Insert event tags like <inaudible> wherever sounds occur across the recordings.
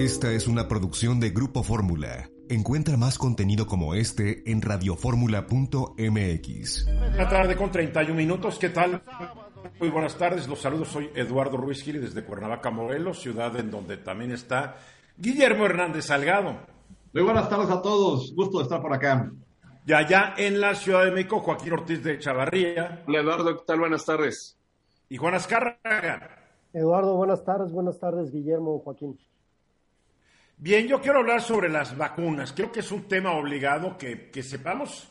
Esta es una producción de Grupo Fórmula. Encuentra más contenido como este en radioformula.mx. Una tarde con 31 minutos, ¿qué tal? Muy buenas tardes, los saludos, soy Eduardo Ruiz Gili desde Cuernavaca, Morelos, ciudad en donde también está Guillermo Hernández Salgado. Muy buenas tardes a todos, gusto de estar por acá. Y allá en la Ciudad de México, Joaquín Ortiz de Chavarría. Hola Eduardo, ¿qué tal? Buenas tardes. Y Juan Azcárraga. Eduardo, buenas tardes, buenas tardes, Guillermo, Joaquín. Bien, yo quiero hablar sobre las vacunas. Creo que es un tema obligado que, sepamos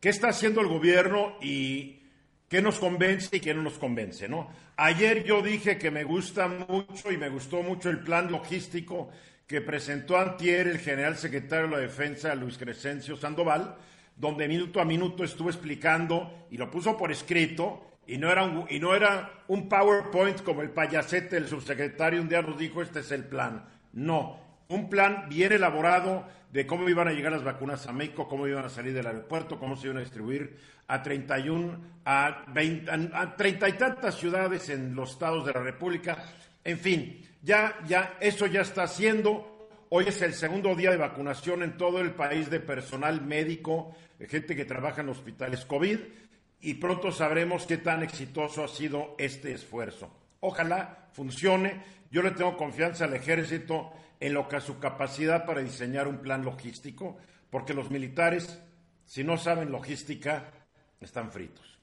qué está haciendo el gobierno y qué nos convence y qué no nos convence, ¿no? Ayer yo dije que me gusta mucho y me gustó mucho el plan logístico que presentó antier el general secretario de la Defensa, Luis Crescencio Sandoval, donde minuto a minuto estuvo explicando y lo puso por escrito y no, era un, y no era un PowerPoint como el payasete del subsecretario un día nos dijo este es el plan. No, un plan bien elaborado de cómo iban a llegar las vacunas a México, cómo iban a salir del aeropuerto, cómo se iban a distribuir a 31, a, 20, a 30 y tantas ciudades en los estados de la República. En fin, ya, ya, eso ya está haciendo. Hoy es el segundo día de vacunación en todo el país de personal médico, de gente que trabaja en hospitales COVID, y pronto sabremos qué tan exitoso ha sido este esfuerzo. Ojalá funcione. Yo le tengo confianza al ejército en lo que a su capacidad para diseñar un plan logístico, porque los militares, si no saben logística, están fritos.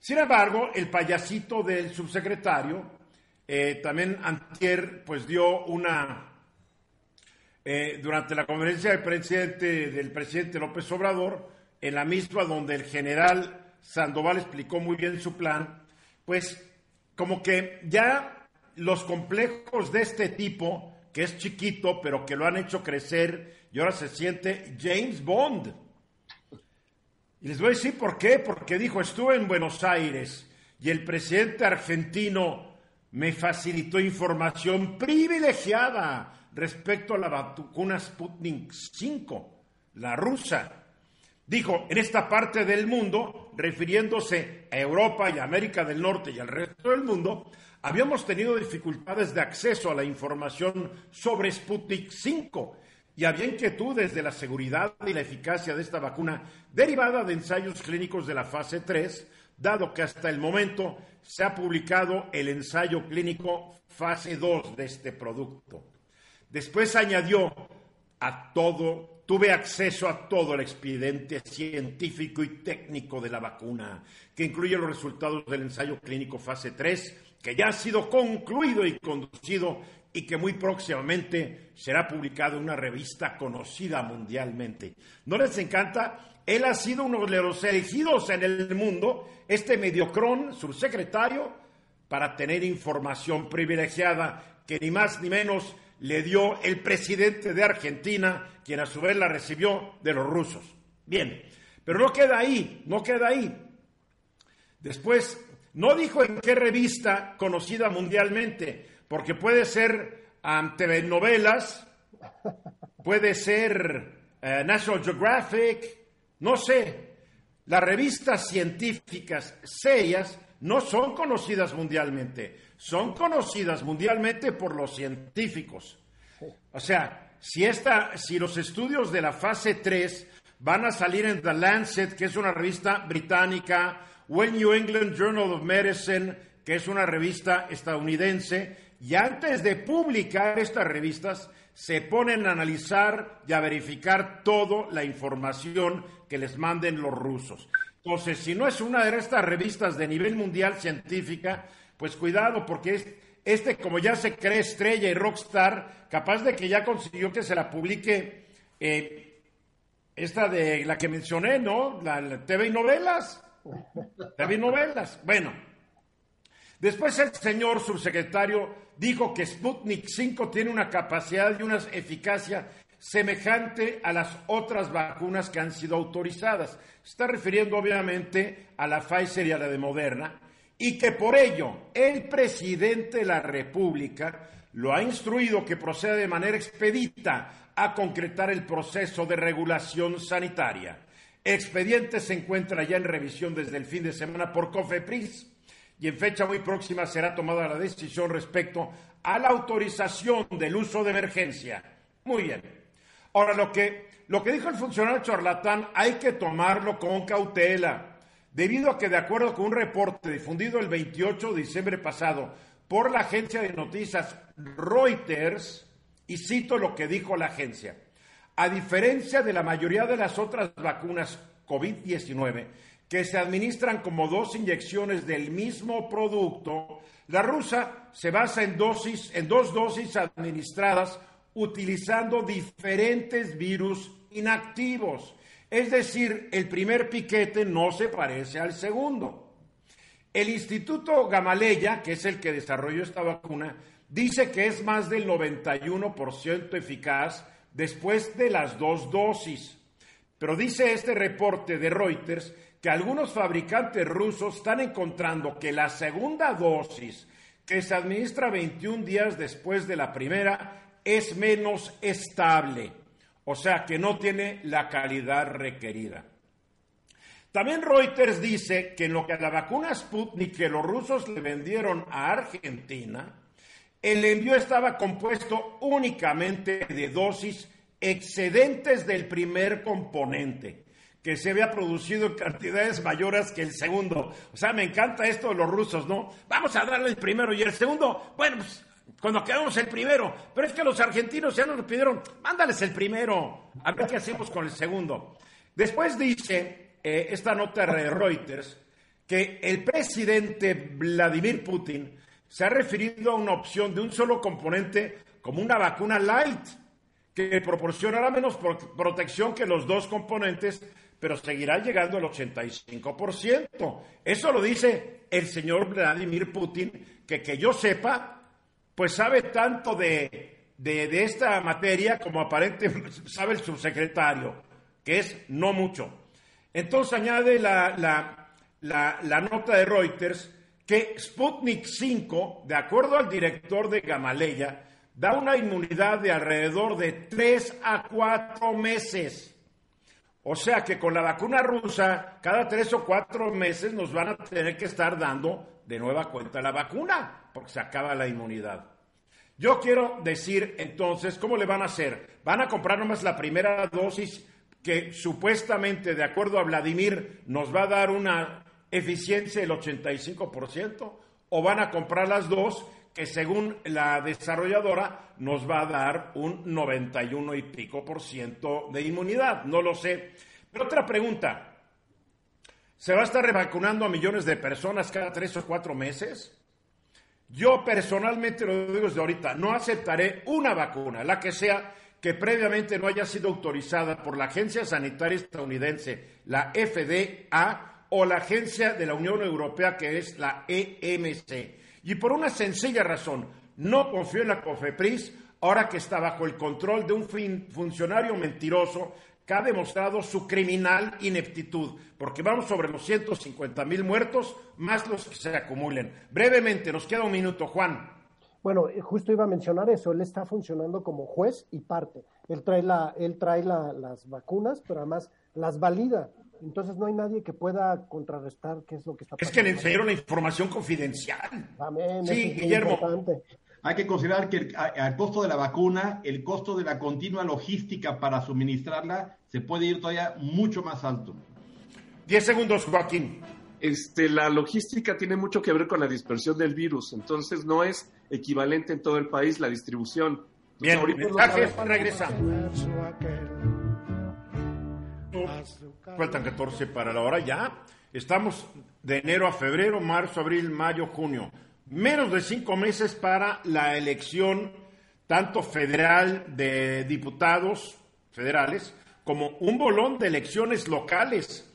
Sin embargo, el payasito del subsecretario eh, también antier pues dio una eh, durante la conferencia del presidente del presidente López Obrador, en la misma donde el general Sandoval explicó muy bien su plan, pues como que ya los complejos de este tipo que es chiquito, pero que lo han hecho crecer y ahora se siente James Bond. Y les voy a decir por qué, porque dijo, estuve en Buenos Aires y el presidente argentino me facilitó información privilegiada respecto a la vacuna Sputnik 5, la rusa. Dijo, en esta parte del mundo, refiriéndose a Europa y América del Norte y al resto del mundo, habíamos tenido dificultades de acceso a la información sobre Sputnik 5 y había inquietudes de la seguridad y la eficacia de esta vacuna derivada de ensayos clínicos de la fase 3, dado que hasta el momento se ha publicado el ensayo clínico fase 2 de este producto. Después añadió a todo, tuve acceso a todo el expediente científico y técnico de la vacuna, que incluye los resultados del ensayo clínico fase 3 que ya ha sido concluido y conducido y que muy próximamente será publicado en una revista conocida mundialmente. ¿No les encanta? Él ha sido uno de los elegidos en el mundo, este mediocrón, subsecretario, para tener información privilegiada que ni más ni menos le dio el presidente de Argentina, quien a su vez la recibió de los rusos. Bien, pero no queda ahí, no queda ahí. Después no dijo en qué revista conocida mundialmente, porque puede ser um, telenovelas, puede ser uh, National Geographic, no sé. Las revistas científicas serias no son conocidas mundialmente, son conocidas mundialmente por los científicos. O sea, si, esta, si los estudios de la fase 3 van a salir en The Lancet, que es una revista británica, o el New England Journal of Medicine, que es una revista estadounidense, y antes de publicar estas revistas, se ponen a analizar y a verificar toda la información que les manden los rusos. Entonces, si no es una de estas revistas de nivel mundial científica, pues cuidado, porque este, como ya se cree estrella y rockstar, capaz de que ya consiguió que se la publique eh, esta de la que mencioné, ¿no? La, TV y novelas. TV novelas. Bueno, Después el señor subsecretario dijo que Sputnik 5 tiene una capacidad y una eficacia semejante a las otras vacunas que han sido autorizadas. está refiriendo obviamente a la Pfizer y a la de Moderna, y que por ello el presidente de la República lo ha instruido que proceda de manera expedita a concretar el proceso de regulación sanitaria. Expediente se encuentra ya en revisión desde el fin de semana por COFEPRIS y en fecha muy próxima será tomada la decisión respecto a la autorización del uso de emergencia. Muy bien. Ahora, lo que, lo que dijo el funcionario charlatán hay que tomarlo con cautela, debido a que de acuerdo con un reporte difundido el 28 de diciembre pasado por la agencia de noticias Reuters, y cito lo que dijo la agencia, a diferencia de la mayoría de las otras vacunas COVID-19, que se administran como dos inyecciones del mismo producto, la rusa se basa en, dosis, en dos dosis administradas utilizando diferentes virus inactivos. Es decir, el primer piquete no se parece al segundo. El Instituto Gamaleya, que es el que desarrolló esta vacuna, dice que es más del 91% eficaz después de las dos dosis. Pero dice este reporte de Reuters que algunos fabricantes rusos están encontrando que la segunda dosis, que se administra 21 días después de la primera, es menos estable, o sea que no tiene la calidad requerida. También Reuters dice que en lo que a la vacuna Sputnik que los rusos le vendieron a Argentina, el envío estaba compuesto únicamente de dosis excedentes del primer componente que se había producido en cantidades mayores que el segundo. O sea, me encanta esto de los rusos, ¿no? Vamos a darle el primero y el segundo, bueno, pues cuando quedamos el primero, pero es que los argentinos ya nos pidieron, mándales el primero, a ver qué hacemos con el segundo. Después dice eh, esta nota de Reuters que el presidente Vladimir Putin se ha referido a una opción de un solo componente como una vacuna light, que proporcionará menos protección que los dos componentes pero seguirá llegando al 85%. Eso lo dice el señor Vladimir Putin, que que yo sepa, pues sabe tanto de, de, esta materia como aparentemente <laughs> sabe el subsecretario, que es no mucho. Entonces añade la, la, la, la nota de Reuters que Sputnik 5, de acuerdo al director de Gamaleya, da una inmunidad de alrededor de 3 a 4 meses. O sea que con la vacuna rusa, cada tres o cuatro meses nos van a tener que estar dando de nueva cuenta la vacuna, porque se acaba la inmunidad. Yo quiero decir entonces, ¿cómo le van a hacer? ¿Van a comprar nomás la primera dosis que supuestamente, de acuerdo a Vladimir, nos va a dar una eficiencia del 85%? ¿O van a comprar las dos que según la desarrolladora nos va a dar un 91 y pico por ciento de inmunidad. No lo sé. Pero otra pregunta. ¿Se va a estar revacunando a millones de personas cada tres o cuatro meses? Yo personalmente lo digo desde ahorita, no aceptaré una vacuna, la que sea, que previamente no haya sido autorizada por la Agencia Sanitaria Estadounidense, la FDA, o la Agencia de la Unión Europea, que es la EMC. Y por una sencilla razón, no confío en la COFEPRIS ahora que está bajo el control de un funcionario mentiroso que ha demostrado su criminal ineptitud, porque vamos sobre los 150 mil muertos, más los que se acumulen. Brevemente, nos queda un minuto, Juan. Bueno, eh, justo iba a mencionar eso, él está funcionando como juez y parte. Él trae, la, él trae las vacunas, pero además las valida. Entonces no hay nadie que pueda contrarrestar qué es lo que está pasando. Es que le enseñaron la información confidencial. Amén, sí, Guillermo. Hay que considerar que el, costo de la vacuna, el costo de la continua logística para suministrarla, se puede ir todavía mucho más alto. Diez segundos, Joaquín. Este, la logística tiene mucho que ver con la dispersión del virus, entonces no es equivalente en todo el país la distribución. Bien, mensajes, regresa. Faltan 14 para la hora ya. Estamos de enero a febrero, marzo, abril, mayo, junio. Menos de cinco meses para la elección tanto federal de diputados federales como un bolón de elecciones locales.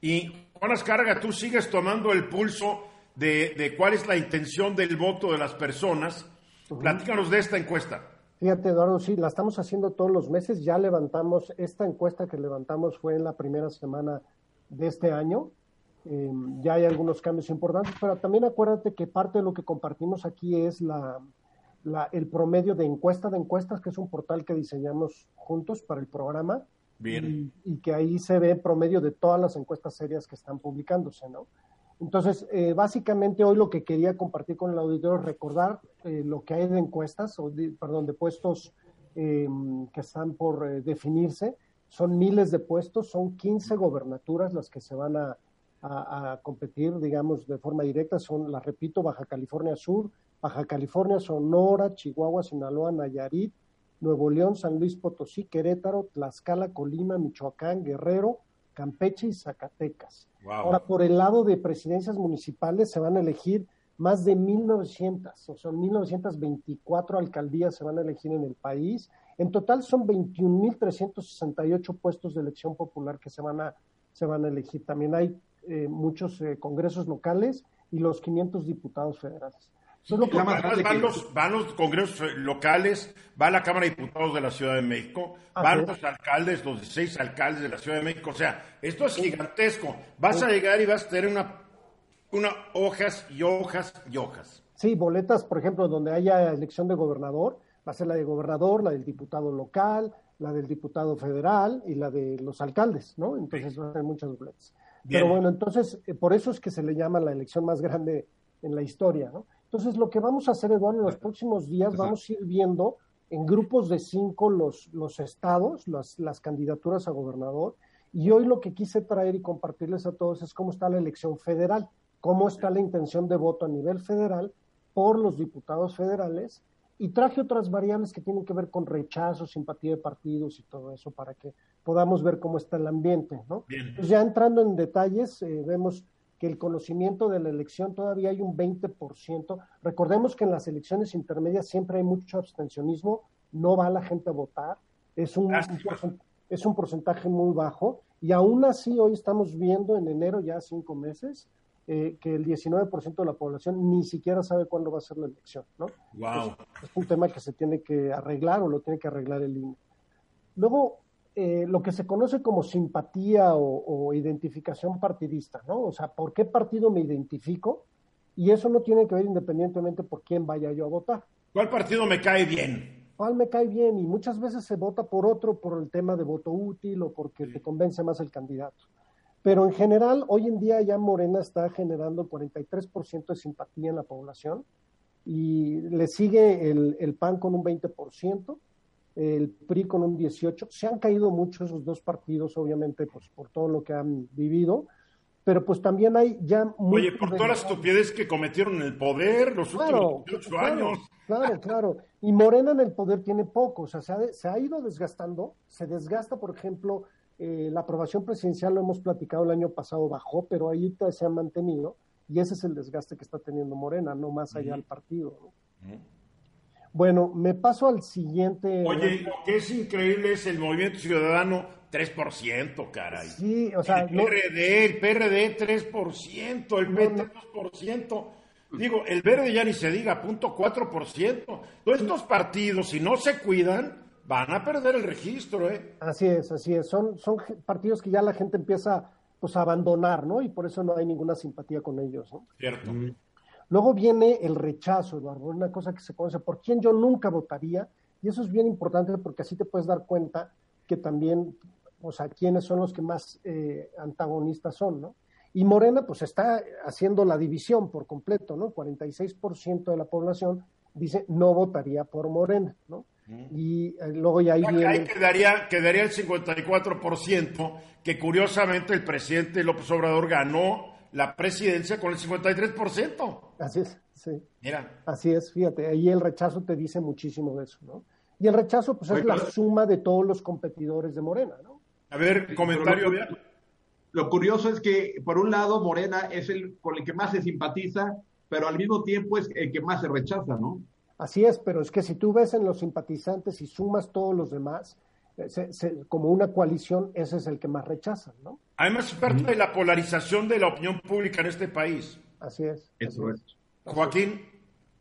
Y Juan Ascarga, tú sigues tomando el pulso de, cuál es la intención del voto de las personas. Platícanos de esta encuesta. Fíjate, Eduardo, sí, la estamos haciendo todos los meses. Ya levantamos, esta encuesta que levantamos fue en la primera semana de este año. Em, ya hay algunos cambios importantes, pero también acuérdate que parte de lo que compartimos aquí es la, el promedio de encuesta de encuestas, que es un portal que diseñamos juntos para el programa. Bien. Y, que ahí se ve promedio de todas las encuestas serias que están publicándose, ¿no? Entonces, eh, básicamente hoy lo que quería compartir con el auditorio es recordar eh, lo que hay de encuestas, o perdón, de puestos em, que están por eh, definirse. Son miles de puestos, son 15 gobernaturas las que se van a, a, competir, digamos, de forma directa. Son, las repito, Baja California Sur, Baja California, Sonora, Chihuahua, Sinaloa, Nayarit, Nuevo León, San Luis Potosí, Querétaro, Tlaxcala, Colima, Michoacán, Guerrero, Campeche y Zacatecas. Ahora, por el lado de presidencias municipales se van a elegir más de 1.900, o sea, 1.924 alcaldías se van a elegir en el país. En total son 21.368 puestos de elección popular que se van a, se van a elegir. También hay eh, muchos eh, congresos locales y los 500 diputados federales. Van, los, van, los, congresos eh, locales, va la Cámara de Diputados de la Ciudad de México, van los alcaldes, los 16 alcaldes de la Ciudad de México. O sea, esto es gigantesco. Vas a llegar y vas a tener una, una hojas y hojas y hojas. Sí, boletas, por ejemplo, donde haya elección de gobernador, va a ser la de gobernador, la del diputado local, la del diputado federal y la de los alcaldes, ¿no? Entonces va a ser muchas boletas. Pero bueno, entonces, eh, por eso es que se le llama la elección más grande en la historia, ¿no? Entonces, lo que vamos a hacer, Eduardo, en los próximos días vamos a ir viendo en grupos de cinco los, los estados, las, las candidaturas a gobernador, y hoy lo que quise traer y compartirles a todos es cómo está la elección federal, cómo está la intención de voto a nivel federal por los diputados federales. Y traje otras variables que tienen que ver con rechazo, simpatía de partidos y todo eso para que podamos ver cómo está el ambiente, ¿no? Pues ya entrando en detalles, eh, vemos que el conocimiento de la elección todavía hay un 20%. Recordemos que en las elecciones intermedias siempre hay mucho abstencionismo, no va la gente a votar, es un, es un porcentaje muy bajo y aún así hoy estamos viendo en enero ya cinco meses eh, que el 19% de la población ni siquiera sabe cuándo va a ser la elección, ¿no? Wow. Es, un tema que se tiene que arreglar o lo tiene que arreglar el INE. Luego, eh, lo que se conoce como simpatía o, identificación partidista, ¿no? O sea, ¿por qué partido me identifico? Y eso no tiene que ver independientemente por quién vaya yo a votar. ¿Cuál partido me cae bien? ¿Cuál me cae bien? Y muchas veces se vota por otro por el tema de voto útil o porque te convence más el candidato. Pero en general, hoy en día ya Morena está generando 43% de simpatía en la población y le sigue el, el, PAN con un 20%, el PRI con un 18%. Se han caído mucho esos dos partidos, obviamente, pues por todo lo que han vivido, pero pues también hay ya... Oye, por todas las estupideces que cometieron en el poder los últimos 18 años. Claro, claro. Y Morena en el poder tiene poco, o sea, se ha, se ha ido desgastando, se desgasta, por ejemplo, eh, la aprobación presidencial, lo hemos platicado el año pasado, bajó, pero ahí se ha mantenido y ese es el desgaste que está teniendo Morena, no más allá del partido. Bueno, me paso al siguiente. Oye, lo que es increíble es el Movimiento Ciudadano 3%, caray. Sí, o sea. El PRD, el PRD 3%, el PT 2%. Digo, el verde ya ni se diga, punto 4%. Todos estos partidos, si no se cuidan, van a perder el registro, ¿eh? Así es, así es. Son, son partidos que ya la gente empieza pues, a abandonar, ¿no? Y por eso no hay ninguna simpatía con ellos, ¿no? Cierto. Luego viene el rechazo, Eduardo, una cosa que se conoce, por quién yo nunca votaría, y eso es bien importante porque así te puedes dar cuenta que también, o sea, quiénes son los que más eh, antagonistas son, ¿no? Y Morena, pues está haciendo la división por completo, ¿no? 46% de la población dice no votaría por Morena, ¿no? Y eh, luego ya ahí viene... Ahí quedaría, quedaría el 54%, que curiosamente el presidente López Obrador ganó la presidencia con el 53%. Así es, sí. Mira. Así es, fíjate, ahí el rechazo te dice muchísimo de eso, ¿no? Y el rechazo, pues, es la suma de todos los competidores de Morena, ¿no? A ver, comentario. Lo, lo curioso es que, por un lado, Morena es el con el que más se simpatiza, pero al mismo tiempo es el que más se rechaza, ¿no? Así es, pero es que si tú ves en los simpatizantes y sumas todos los demás, eh, como una coalición, ese es el que más rechazan, ¿no? Además, es parte de la polarización de la opinión pública en este país. Así es. Eso es. Joaquín.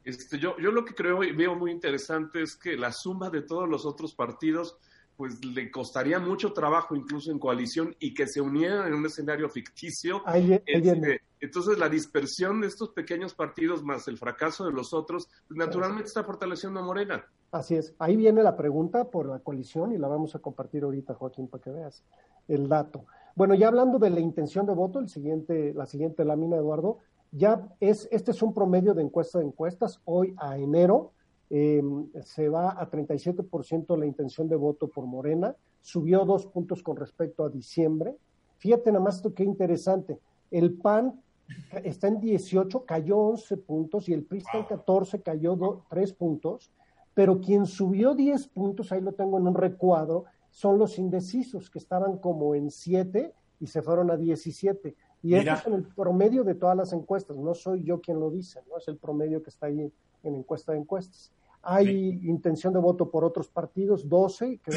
Este, yo, yo lo que creo y veo muy interesante es que la suma de todos los otros partidos pues le costaría mucho trabajo incluso en coalición y que se unieran en un escenario ficticio. Este, entonces la dispersión de estos pequeños partidos más el fracaso de los otros, pues, naturalmente está fortaleciendo a Morena. Así es. Ahí viene la pregunta por la coalición y la vamos a compartir ahorita, Joaquín, para que veas el dato. Bueno, ya hablando de la intención de voto, el siguiente, la siguiente lámina, Eduardo, ya es, este es un promedio de encuesta de encuestas, hoy a enero, Em, se va a 37% la intención de voto por Morena, subió dos puntos con respecto a diciembre. Fíjate nada más esto qué interesante. El PAN está en 18, cayó 11 puntos y el PRI está en 14, cayó 3 puntos, pero quien subió 10 puntos, ahí lo tengo en un recuadro, son los indecisos que estaban como en 7 y se fueron a 17. Y esto es en el promedio de todas las encuestas, no soy yo quien lo dice, no es el promedio que está ahí en encuesta de encuestas. Hay intención de voto por otros partidos, 12, que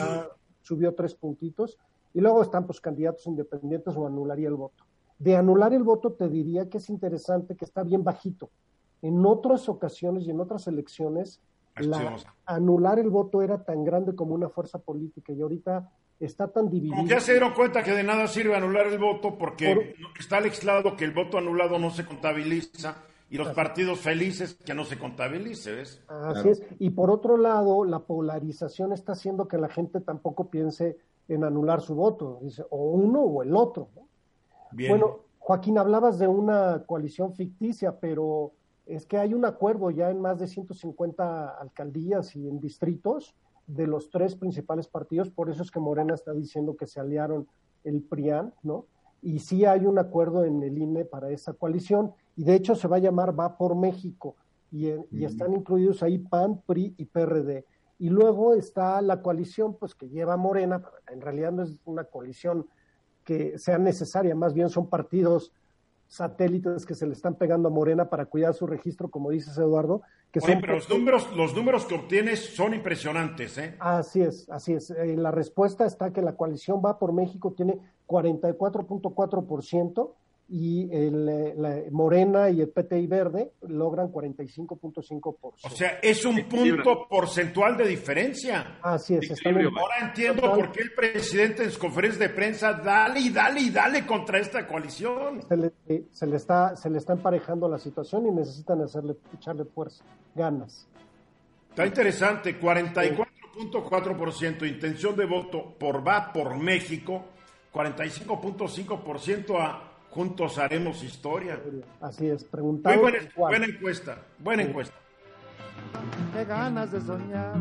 subió tres puntitos, y luego están pues candidatos independientes o anularía el voto. De anular el voto te diría que es interesante que está bien bajito. En otras ocasiones y en otras elecciones, anular el voto era tan grande como una fuerza política y ahorita está tan dividido. ya se dieron cuenta que de nada sirve anular el voto porque está legislado que el voto anulado no se contabiliza y los partidos felices que no se contabilice, ¿ves? Así es. Y por otro lado, la polarización está haciendo que la gente tampoco piense en anular su voto, dice, o uno o el otro. Bueno, Joaquín, hablabas de una coalición ficticia, pero es que hay un acuerdo ya en más de 150 alcaldías y en distritos de los tres principales partidos, por eso es que Morena está diciendo que se aliaron el PRIAN, ¿no? Y sí hay un acuerdo en el INE para esa coalición y de hecho se va a llamar Va por México, y, están incluidos ahí PAN, PRI y PRD. Y luego está la coalición, pues que lleva Morena, en realidad no es una coalición que sea necesaria, más bien son partidos satélites que se le están pegando a Morena para cuidar su registro, como dices Eduardo. Que son pero los números, los números que obtienes son impresionantes, ¿eh? Así es, así es. Eh, la respuesta está que la coalición va por México tiene 44.4% y el, eh, la Morena y el PTI Verde logran 45.5%. O sea, es un punto porcentual de diferencia. Así es. Ahora entiendo por qué el presidente en su conferencia de prensa dale y dale y dale contra esta coalición. Se le, se le, está, se le está emparejando la situación y necesitan hacerle, echarle fuerza, ganas. Está interesante, 44.4% intención de voto por va por México, 45.5% a Juntos haremos historia. Así es, preguntamos. Muy buena, encuesta, buena encuesta. Qué ganas de soñar.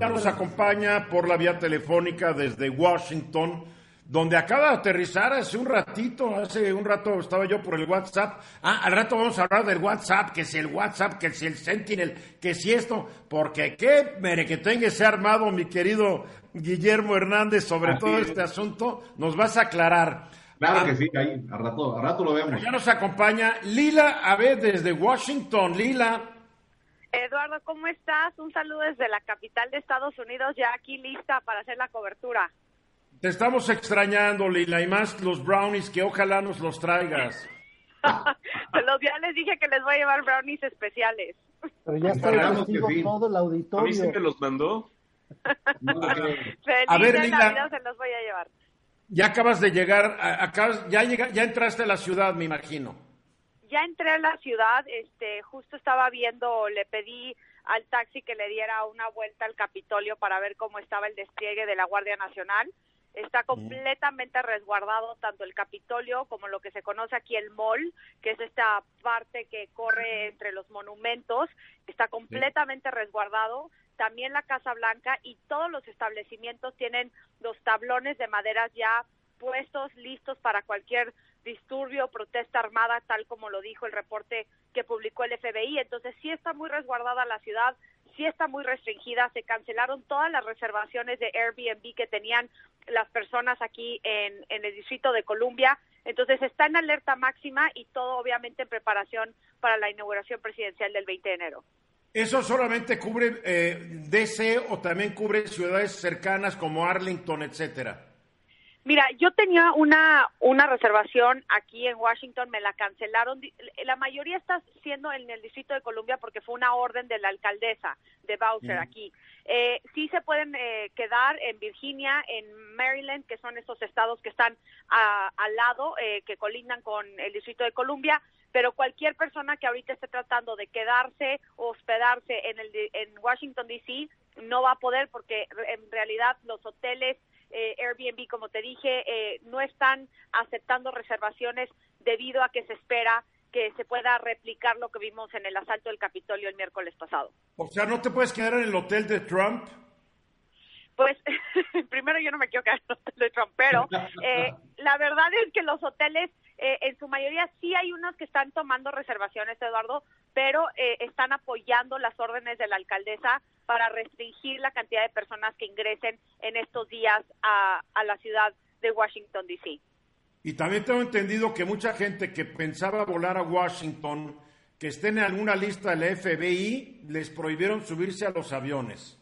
Ya nos acompaña por la vía telefónica desde Washington, donde acaba de aterrizar hace un ratito, hace un rato estaba yo por el WhatsApp. Ah, al rato vamos a hablar del WhatsApp, que si el WhatsApp, que si el Sentinel, que si esto, porque qué mere que tenga ese armado, mi querido Guillermo Hernández, sobre todo este asunto, nos vas a aclarar. Claro ah. que sí, ahí, a rato, a rato lo vemos. Ya nos acompaña Lila Abed desde Washington. Lila. Eduardo, ¿cómo estás? Un saludo desde la capital de Estados Unidos, ya aquí lista para hacer la cobertura. Te estamos extrañando, Lila, y más los brownies que ojalá nos los traigas. <laughs> los ya les dije que les voy a llevar brownies especiales. Pero ya está sí. todo el auditorio. A mí sí me los mandó. <laughs> Feliz a ver, Lila, se los voy a llevar. Ya acabas de llegar, ya, llega, ya entraste a la ciudad, me imagino. Ya entré a la ciudad, este, justo estaba viendo, le pedí al taxi que le diera una vuelta al Capitolio para ver cómo estaba el despliegue de la Guardia Nacional. Está completamente resguardado tanto el Capitolio como lo que se conoce aquí el Mall, que es esta parte que corre entre los monumentos. Está completamente resguardado también la Casa Blanca y todos los establecimientos tienen los tablones de maderas ya puestos, listos para cualquier disturbio, protesta armada, tal como lo dijo el reporte que publicó el FBI. Entonces sí está muy resguardada la ciudad, sí está muy restringida, se cancelaron todas las reservaciones de Airbnb que tenían las personas aquí en, en el Distrito de Columbia. Entonces está en alerta máxima y todo obviamente en preparación para la inauguración presidencial del 20 de enero. ¿Eso solamente cubre eh, DC o también cubre ciudades cercanas como Arlington, etcétera? Mira, yo tenía una, una reservación aquí en Washington, me la cancelaron. La mayoría está siendo en el Distrito de Columbia porque fue una orden de la alcaldesa de Bowser aquí. Eh, sí se pueden eh, quedar en Virginia, en Maryland, que son esos estados que están al lado, eh, que colindan con el Distrito de Columbia, pero cualquier persona que ahorita esté tratando de quedarse o hospedarse en, el, en Washington, D.C., no va a poder porque en realidad los hoteles eh, Airbnb, como te dije, eh, no están aceptando reservaciones debido a que se espera que se pueda replicar lo que vimos en el asalto del Capitolio el miércoles pasado. O sea, ¿no te puedes quedar en el hotel de Trump? Pues <laughs> primero yo no me quiero quedar en el hotel de Trump, pero <laughs> eh, la verdad es que los hoteles eh, en su mayoría sí hay unos que están tomando reservaciones, Eduardo, pero eh, están apoyando las órdenes de la alcaldesa para restringir la cantidad de personas que ingresen en estos días a, a la ciudad de Washington, D.C. Y también tengo entendido que mucha gente que pensaba volar a Washington, que estén en alguna lista del FBI, les prohibieron subirse a los aviones.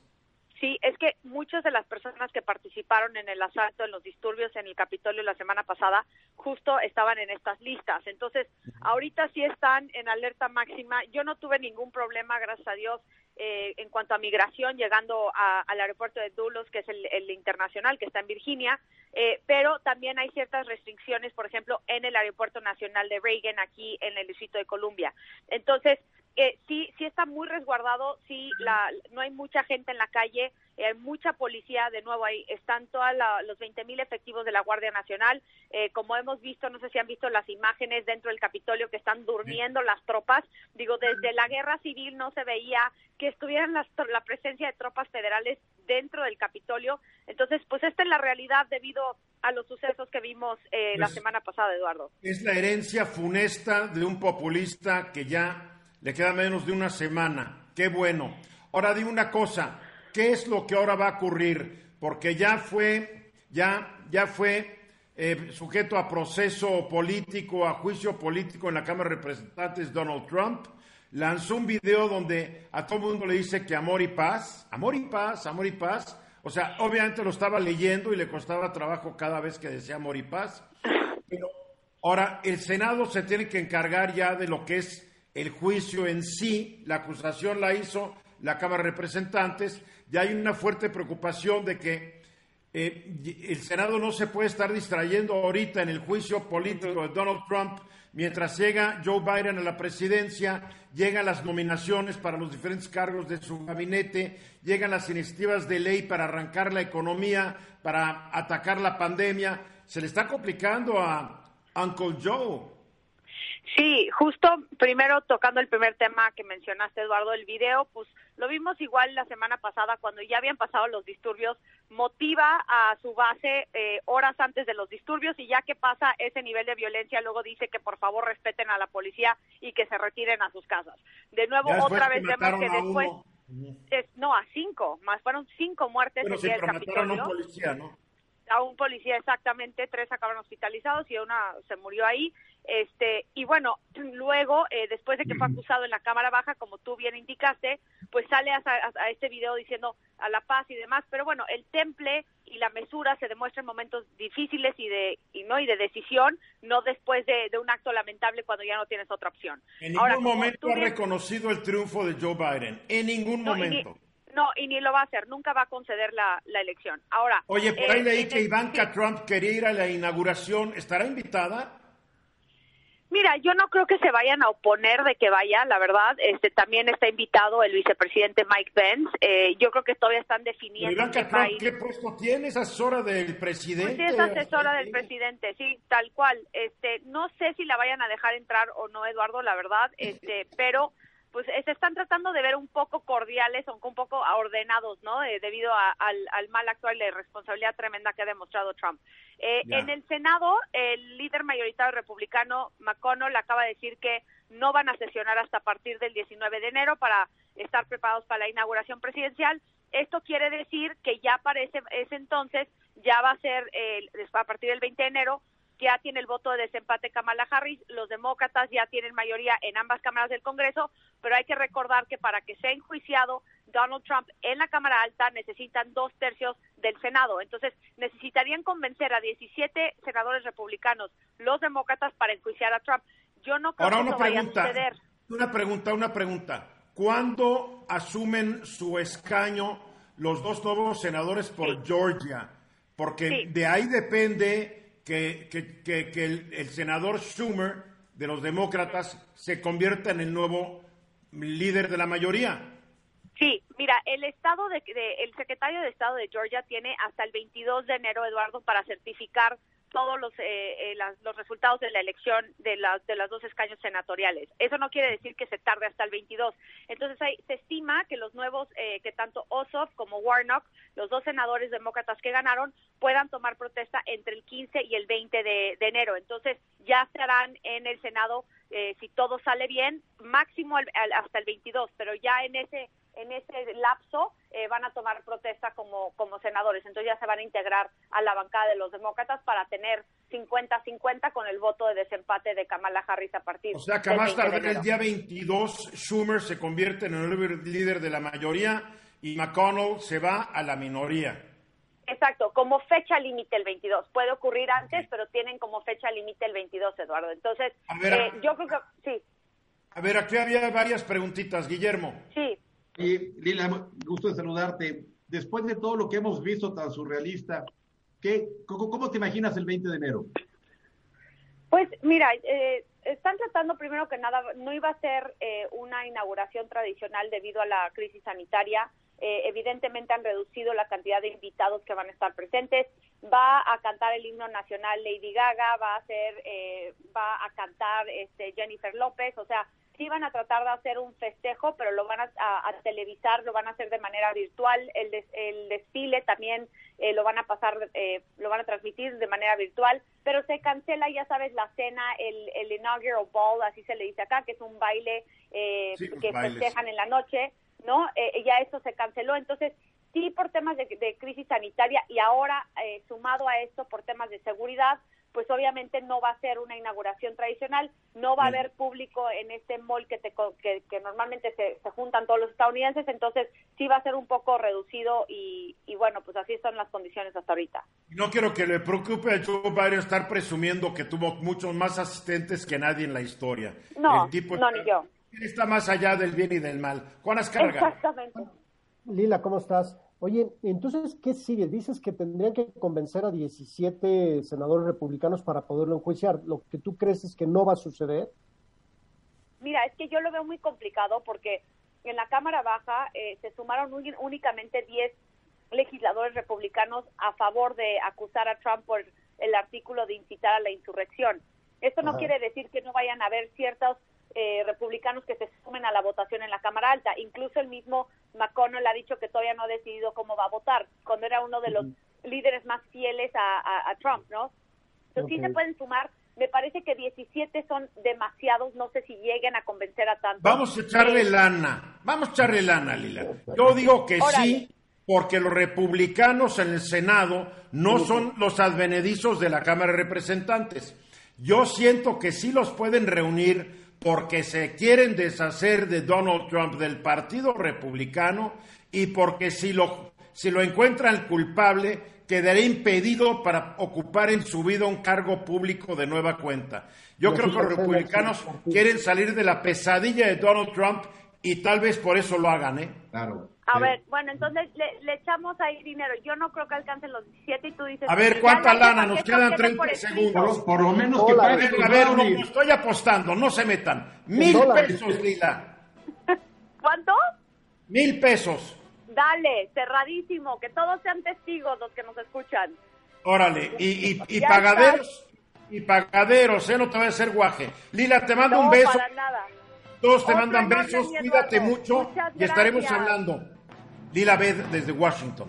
Sí, es que muchas de las personas que participaron en el asalto, en los disturbios en el Capitolio la semana pasada, justo estaban en estas listas. Entonces, ahorita sí están en alerta máxima. Yo no tuve ningún problema, gracias a Dios, eh, en cuanto a migración, llegando al aeropuerto de Dulles, que es el, internacional, que está en Virginia, eh, pero también hay ciertas restricciones, por ejemplo, en el aeropuerto nacional de Reagan, aquí en el Distrito de Columbia. Entonces, eh, sí, sí está muy resguardado, sí, la, no hay mucha gente en la calle, hay mucha policía, de nuevo, ahí están todos los 20 mil efectivos de la Guardia Nacional, eh, como hemos visto, no sé si han visto las imágenes dentro del Capitolio que están durmiendo las tropas, digo, desde la guerra civil no se veía que estuvieran la presencia de tropas federales dentro del Capitolio, entonces, pues esta es la realidad debido a los sucesos que vimos la pues semana pasada, Eduardo. Es la herencia funesta de un populista que ya le queda menos de una semana. Qué bueno. Ahora dime una cosa, ¿qué es lo que ahora va a ocurrir? Porque ya fue, ya, ya fue eh, sujeto a proceso político, a juicio político en la Cámara de Representantes Donald Trump. Lanzó un video donde a todo el mundo le dice que amor y paz, amor y paz, amor y paz. O sea, obviamente lo estaba leyendo y le costaba trabajo cada vez que decía amor y paz. Pero ahora el Senado se tiene que encargar ya de lo que es el juicio en sí, la acusación la hizo la Cámara de Representantes, ya hay una fuerte preocupación de que eh, el Senado no se puede estar distrayendo ahorita en el juicio político de Donald Trump mientras llega Joe Biden a la presidencia, llegan las nominaciones para los diferentes cargos de su gabinete, llegan las iniciativas de ley para arrancar la economía, para atacar la pandemia. Se le está complicando a Uncle Joe. Sí, justo primero tocando el primer tema que mencionaste, Eduardo, el video, pues lo vimos igual la semana pasada cuando ya habían pasado los disturbios, motiva a su base eh, horas antes de los disturbios y ya que pasa ese nivel de violencia, luego dice que por favor respeten a la policía y que se retiren a sus casas. De nuevo, otra vez vemos que después... no, a cinco, más fueron cinco muertes en el Capitolio. A un policía, ¿no? A un policía exactamente, tres acabaron hospitalizados y una se murió ahí. Este, y bueno, <clears throat> luego, eh, después de que fue acusado en la Cámara Baja, como tú bien indicaste, pues sale a, este video diciendo a la paz y demás, pero bueno, el temple y la mesura se demuestran en momentos difíciles y de y no y de decisión, no después de, un acto lamentable cuando ya no tienes otra opción. En ningún momento ha reconocido el triunfo de Joe Biden, en ningún momento. No, y ni lo va a hacer, nunca va a conceder la, elección. Ahora, Oye, por ahí eh, leí que Ivanka Trump quería ir a la inauguración, ¿estará invitada? Mira, yo no creo que se vayan a oponer de que vaya, la verdad. Este también está invitado el vicepresidente Mike Pence. Eh, yo creo que todavía están definiendo. qué, ¿qué puesto tiene? ¿Es asesora del presidente? Pues sí, es asesora del presidente, sí, tal cual. Este, no sé si la vayan a dejar entrar o no, Eduardo, la verdad. Este, pero pues eh, se están tratando de ver un poco cordiales, o un poco ordenados, ¿no? Eh, debido al, mal actual y la irresponsabilidad tremenda que ha demostrado Trump. Eh, en el Senado, el líder mayoritario republicano, McConnell, acaba de decir que no van a sesionar hasta partir del 19 de enero para estar preparados para la inauguración presidencial. Esto quiere decir que ya para ese, entonces, ya va a ser a partir del 20 de enero, ya tiene el voto de desempate Kamala Harris, los demócratas ya tienen mayoría en ambas cámaras del Congreso, pero hay que recordar que para que sea enjuiciado Donald Trump en la Cámara Alta necesitan dos tercios del Senado. Entonces, necesitarían convencer a 17 senadores republicanos, los demócratas, para enjuiciar a Trump. Yo no creo Ahora que una eso vaya a pregunta, suceder. una pregunta, una pregunta. ¿Cuándo asumen su escaño los dos nuevos senadores por Georgia? Porque Sí. de ahí depende que, que- que- que el, senador Schumer de los demócratas se convierta en el nuevo líder de la mayoría. Sí, mira, el estado de, de- el secretario de Estado de Georgia tiene hasta el 22 de enero, Eduardo, para certificar todos los eh, eh, las- los resultados de la elección de las de los dos escaños senatoriales. Eso no quiere decir que se tarde hasta el 22. Entonces ahí se estima que los nuevos, eh, que tanto Ossoff como Warnock, los dos senadores demócratas que ganaron, puedan tomar protesta entre el 15 y el 20 de, enero. Entonces ya estarán en el Senado eh, si todo sale bien, máximo al- hasta el 22, pero ya en ese en ese lapso eh, van a tomar protesta como, como senadores. Entonces ya se van a integrar a la bancada de los demócratas para tener 50-50 con el voto de desempate de Kamala Harris a partir O sea que más 20 de tarde el día 22 Schumer se convierte en el líder- de la mayoría y McConnell se va a la minoría. Exacto, como fecha límite el 22. Puede ocurrir antes, pero tienen como fecha límite el 22, Eduardo. Entonces, ver, eh, yo creo que sí, A ver, aquí había varias preguntitas, Guillermo. sí. Lila, gusto de saludarte. Después de todo lo que hemos visto tan surrealista, ¿qué, cómo, cómo te imaginas el 20 de enero? Pues mira, eh, están tratando primero que nada, no iba a ser eh, una inauguración tradicional debido a la crisis sanitaria. Eh, evidentemente han reducido la cantidad de invitados que van a estar presentes. Va a cantar el himno nacional Lady Gaga, va a hacer, eh, va a cantar este Jennifer López, o sea, sí van a tratar de hacer un festejo, pero lo van a, a- a televisar, lo van a hacer de manera virtual. El, des- el desfile también eh, lo van a pasar, eh, lo van a transmitir de manera virtual, pero se cancela, ya sabes, la cena, el, el inaugural ball, así se le dice acá, que es un baile eh, Sí, que bailes. festejan en la noche, ¿no? Eh, ya eso se canceló, entonces sí por temas de, de crisis sanitaria y ahora eh, sumado a esto por temas de seguridad, pues obviamente no va a ser una inauguración tradicional, no va a haber público en este mall que, te, co- que, que normalmente se, se juntan todos los estadounidenses, entonces sí va a ser un poco reducido y, y bueno, pues así son las condiciones hasta ahorita. No quiero que le preocupe a Joe Biden estar presumiendo que tuvo muchos más asistentes que nadie en la historia. No, El tipo no, está, ni yo. está más allá del bien y del mal. Juan Azcárraga. Exactamente. Lila, ¿cómo estás? Oye, entonces, ¿qué sigue? Dices que tendrían que convencer a 17 senadores republicanos para poderlo enjuiciar. Lo que tú crees es que no va a suceder. Mira, es que yo lo veo muy complicado porque en la Cámara Baja eh, se sumaron uni- únicamente 10 legisladores republicanos a favor de acusar a Trump por el artículo de incitar a la insurrección. Esto no Ajá. quiere decir que no vayan a haber ciertos eh, republicanos que se sumen a la votación en la Cámara Alta. Incluso el mismo McConnell ha dicho que todavía no ha decidido cómo va a votar, cuando era uno de los líderes más fieles a, a- a Trump, ¿no? Entonces sí se pueden sumar. Me parece que 17 son demasiados, no sé si lleguen a convencer a tantos. Vamos a echarle lana. Vamos a echarle lana, Lila. Yo digo que Órale. sí, porque los republicanos en el Senado no son los advenedizos de la Cámara de Representantes. Yo siento que sí los pueden reunir porque se quieren deshacer de Donald Trump del Partido Republicano y porque si lo, si lo encuentran culpable, quedará impedido para ocupar en su vida un cargo público de nueva cuenta. Yo creo que los republicanos quieren salir de la pesadilla de Donald Trump y tal vez por eso lo hagan, ¿eh? Claro. A Sí. ver, bueno, entonces le, le echamos ahí dinero. Yo no creo que alcancen los 17 y tú dices... A ver, ya ¿cuánta lana? Nos que quedan esto quede 30 por escrito. segundos. Por, por lo menos que paguen a ver, no, brownies. no estoy apostando, no se metan. Mil pesos, Lila. <laughs> ¿Cuánto? Mil pesos. Dale, cerradísimo, que todos sean testigos los que nos escuchan. Órale. Y, y, y pagaderos. Y pagaderos, ¿eh? No te voy a hacer guaje. Lila, te mando No, un beso. para nada. Todos te mandan besos. Cuídate mucho. Muchas Y estaremos gracias. hablando. Lila Bed desde Washington.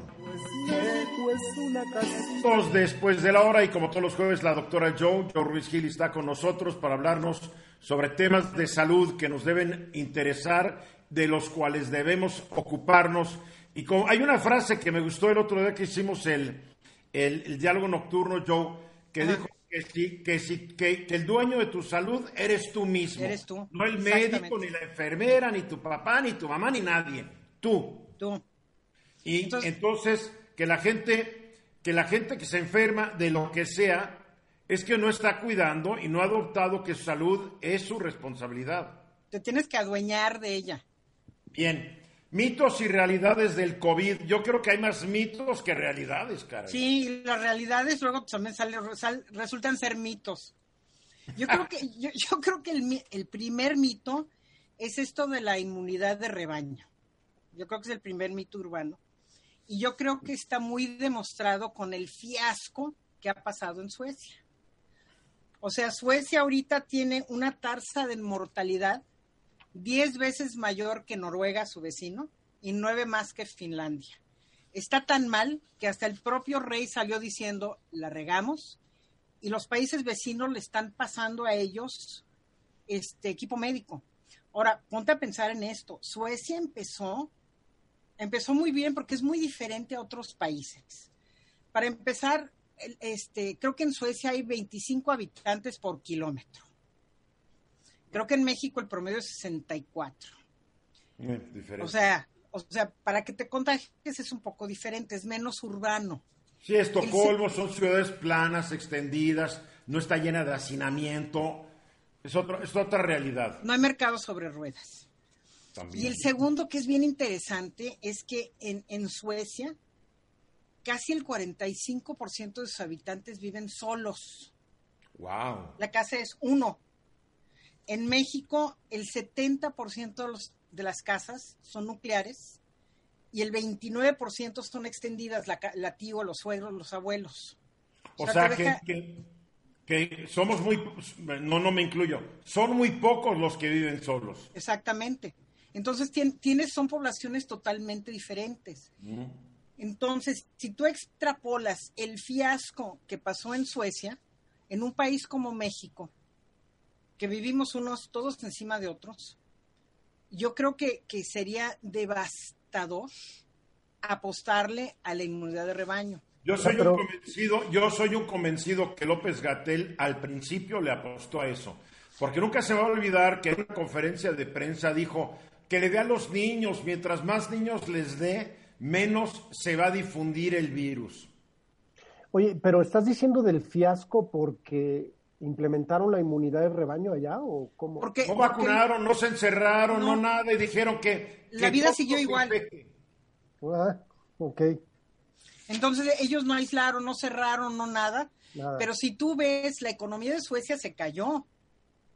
Dos después de la hora y como todos los jueves la doctora Joe, Joe Ruiz Gil está con nosotros para hablarnos sobre temas de salud que nos deben interesar, de los cuales debemos ocuparnos. Y como, hay una frase que me gustó el otro día que hicimos el, el, el diálogo nocturno, Joe, que dijo que, si, que, si, que, que el dueño de tu salud eres tú mismo. Eres tú, No el médico, ni la enfermera, ni tu papá, ni tu mamá, ni nadie. Tú. Tú. Y entonces, que la gente, que la gente que se enferma de lo que sea, es que no está cuidando y no ha adoptado que su salud es su responsabilidad. Te tienes que adueñar de ella. Bien. Mitos y realidades del COVID. Yo creo que hay más mitos que realidades, cara. Sí, las realidades luego también resultan ser mitos. Yo creo que, <laughs> yo, yo creo que el, el primer mito es esto de la inmunidad de rebaño. Yo creo que es el primer mito urbano. Y yo creo que está muy demostrado con el fiasco que ha pasado en Suecia. O sea, Suecia ahorita tiene una tasa de mortalidad 10 veces mayor que Noruega, su vecino, y nueve más que Finlandia. Está tan mal que hasta el propio rey salió diciendo, la regamos, y los países vecinos le están pasando a ellos este equipo médico. Ahora, ponte a pensar en esto. Suecia empezó, empezó muy bien porque es muy diferente a otros países. Para empezar, este, creo que en Suecia hay 25 habitantes por kilómetro. Creo que en México el promedio es 64. diferente. O sea, o sea, para que te contagies es un poco diferente, es menos urbano. Sí, Estocolmo son ciudades planas, extendidas, no está llena de hacinamiento. Es, otro, es otra realidad. No hay mercado sobre ruedas. Y el segundo que es bien interesante es que en, en Suecia casi el 45% de sus habitantes viven solos. Wow. La casa es uno. En México, el 70% de, los, de las casas son nucleares y el 29% son extendidas, la, la, tío, los suegros, los abuelos. O, sea, que, que, somos muy, no, no me incluyo, son muy pocos los que viven solos. Exactamente. Entonces, tienes, son poblaciones totalmente diferentes. Entonces, si tú extrapolas el fiasco que pasó en Suecia, en un país como México, que vivimos unos todos encima de otros, yo creo que, sería devastador apostarle a la inmunidad de rebaño. Yo soy, un convencido, yo soy un convencido que López Gatel al principio le apostó a eso, porque nunca se va a olvidar que en una conferencia de prensa dijo que le dé a los niños, mientras más niños les dé, menos se va a difundir el virus. Oye, pero estás diciendo del fiasco porque implementaron la inmunidad de rebaño allá o cómo? Porque, no vacunaron, no se encerraron, no, nada y dijeron que... La vida siguió igual. Ah, ok. Entonces ellos no aislaron, no cerraron, no nada. Pero si tú ves, la economía de Suecia se cayó.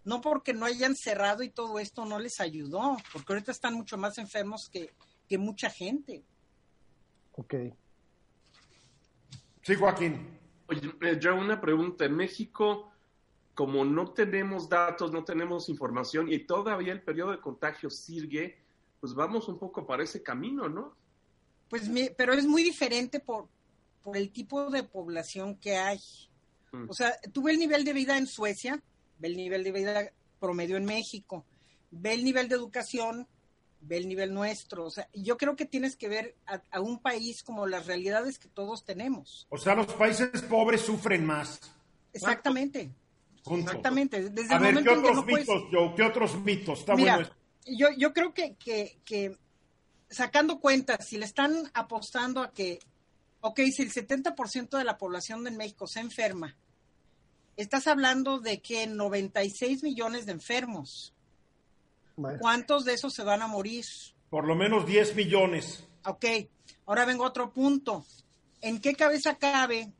No porque no hayan cerrado y todo esto no les ayudó, porque ahorita están mucho más enfermos que, que mucha gente. Ok. Sí, Joaquín. Oye, eh, yo una pregunta. En México, como no tenemos datos, no tenemos información y todavía el periodo de contagio sigue, pues vamos un poco para ese camino, ¿no? Pues, pero es muy diferente por, por el tipo de población que hay. Mm. O sea, tú ves el nivel de vida en Suecia, ve el nivel de vida promedio en México, ve el nivel de educación, ve el nivel nuestro. O sea, yo creo que tienes que ver a un país como las realidades que todos tenemos. O sea, los países pobres sufren más. Exactamente. Exactamente. Desde a ver, ¿qué otros mitos, Joe? ¿Qué otros mitos? Está bueno Yo, yo creo que, que, que, sacando cuentas, si le están apostando a que, ok, si el 70% de la población de México se enferma, estás hablando de que 96 millones de enfermos. ¿Cuántos de esos se van a morir? Por lo menos 10 millones. Ok, ahora vengo a otro punto. ¿En qué cabeza cabe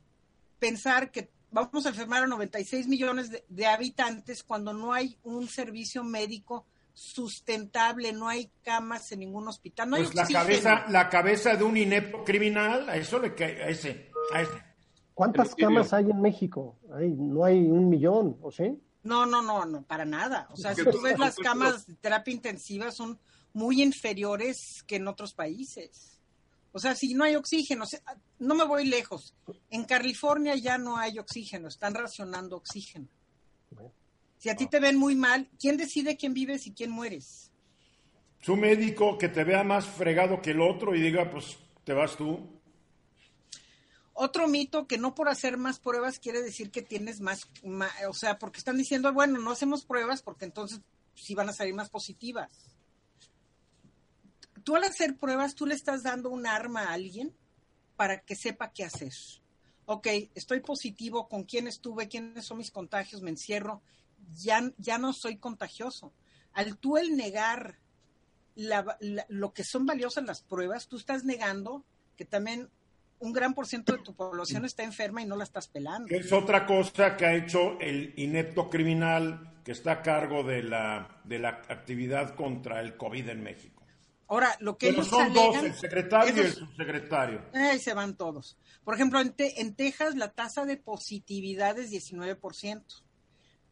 pensar que vamos a enfermar a 96 millones de, habitantes cuando no hay un servicio médico sustentable, no hay camas en ningún hospital, no pues la cabeza, la cabeza de un inepto criminal, a eso le cae, a ese, a ese. ¿Cuántas camas hay en México? No hay un millón, ¿o sí? No, no, no, no, para nada. O sea, si tú ves las camas de terapia intensiva son muy inferiores que en otros países. O sea, si no hay oxígeno, no me voy lejos. En California ya no hay oxígeno, están racionando oxígeno. Si a ti te ven muy mal, ¿quién decide quién vives y quién mueres? Su médico que te vea más fregado que el otro y diga, pues te vas tú. Otro mito que no por hacer más pruebas quiere decir que tienes más, o sea, porque están diciendo, bueno, no hacemos pruebas porque entonces sí van a salir más positivas tú al hacer pruebas, tú le estás dando un arma a alguien para que sepa qué hacer. Ok, estoy positivo, ¿con quién estuve? ¿Quiénes son mis contagios? Me encierro. Ya, ya no soy contagioso. Al tú el negar lo que son valiosas las pruebas, tú estás negando que también un gran por ciento de tu población está enferma y no la estás pelando. Es otra cosa que ha hecho el inepto criminal que está a cargo de la, de la actividad contra el COVID en México. Ahora, lo que ellos son dos, el secretario y el subsecretario. Ahí se van todos. Por ejemplo, en, en Texas la tasa de positividad es 19%,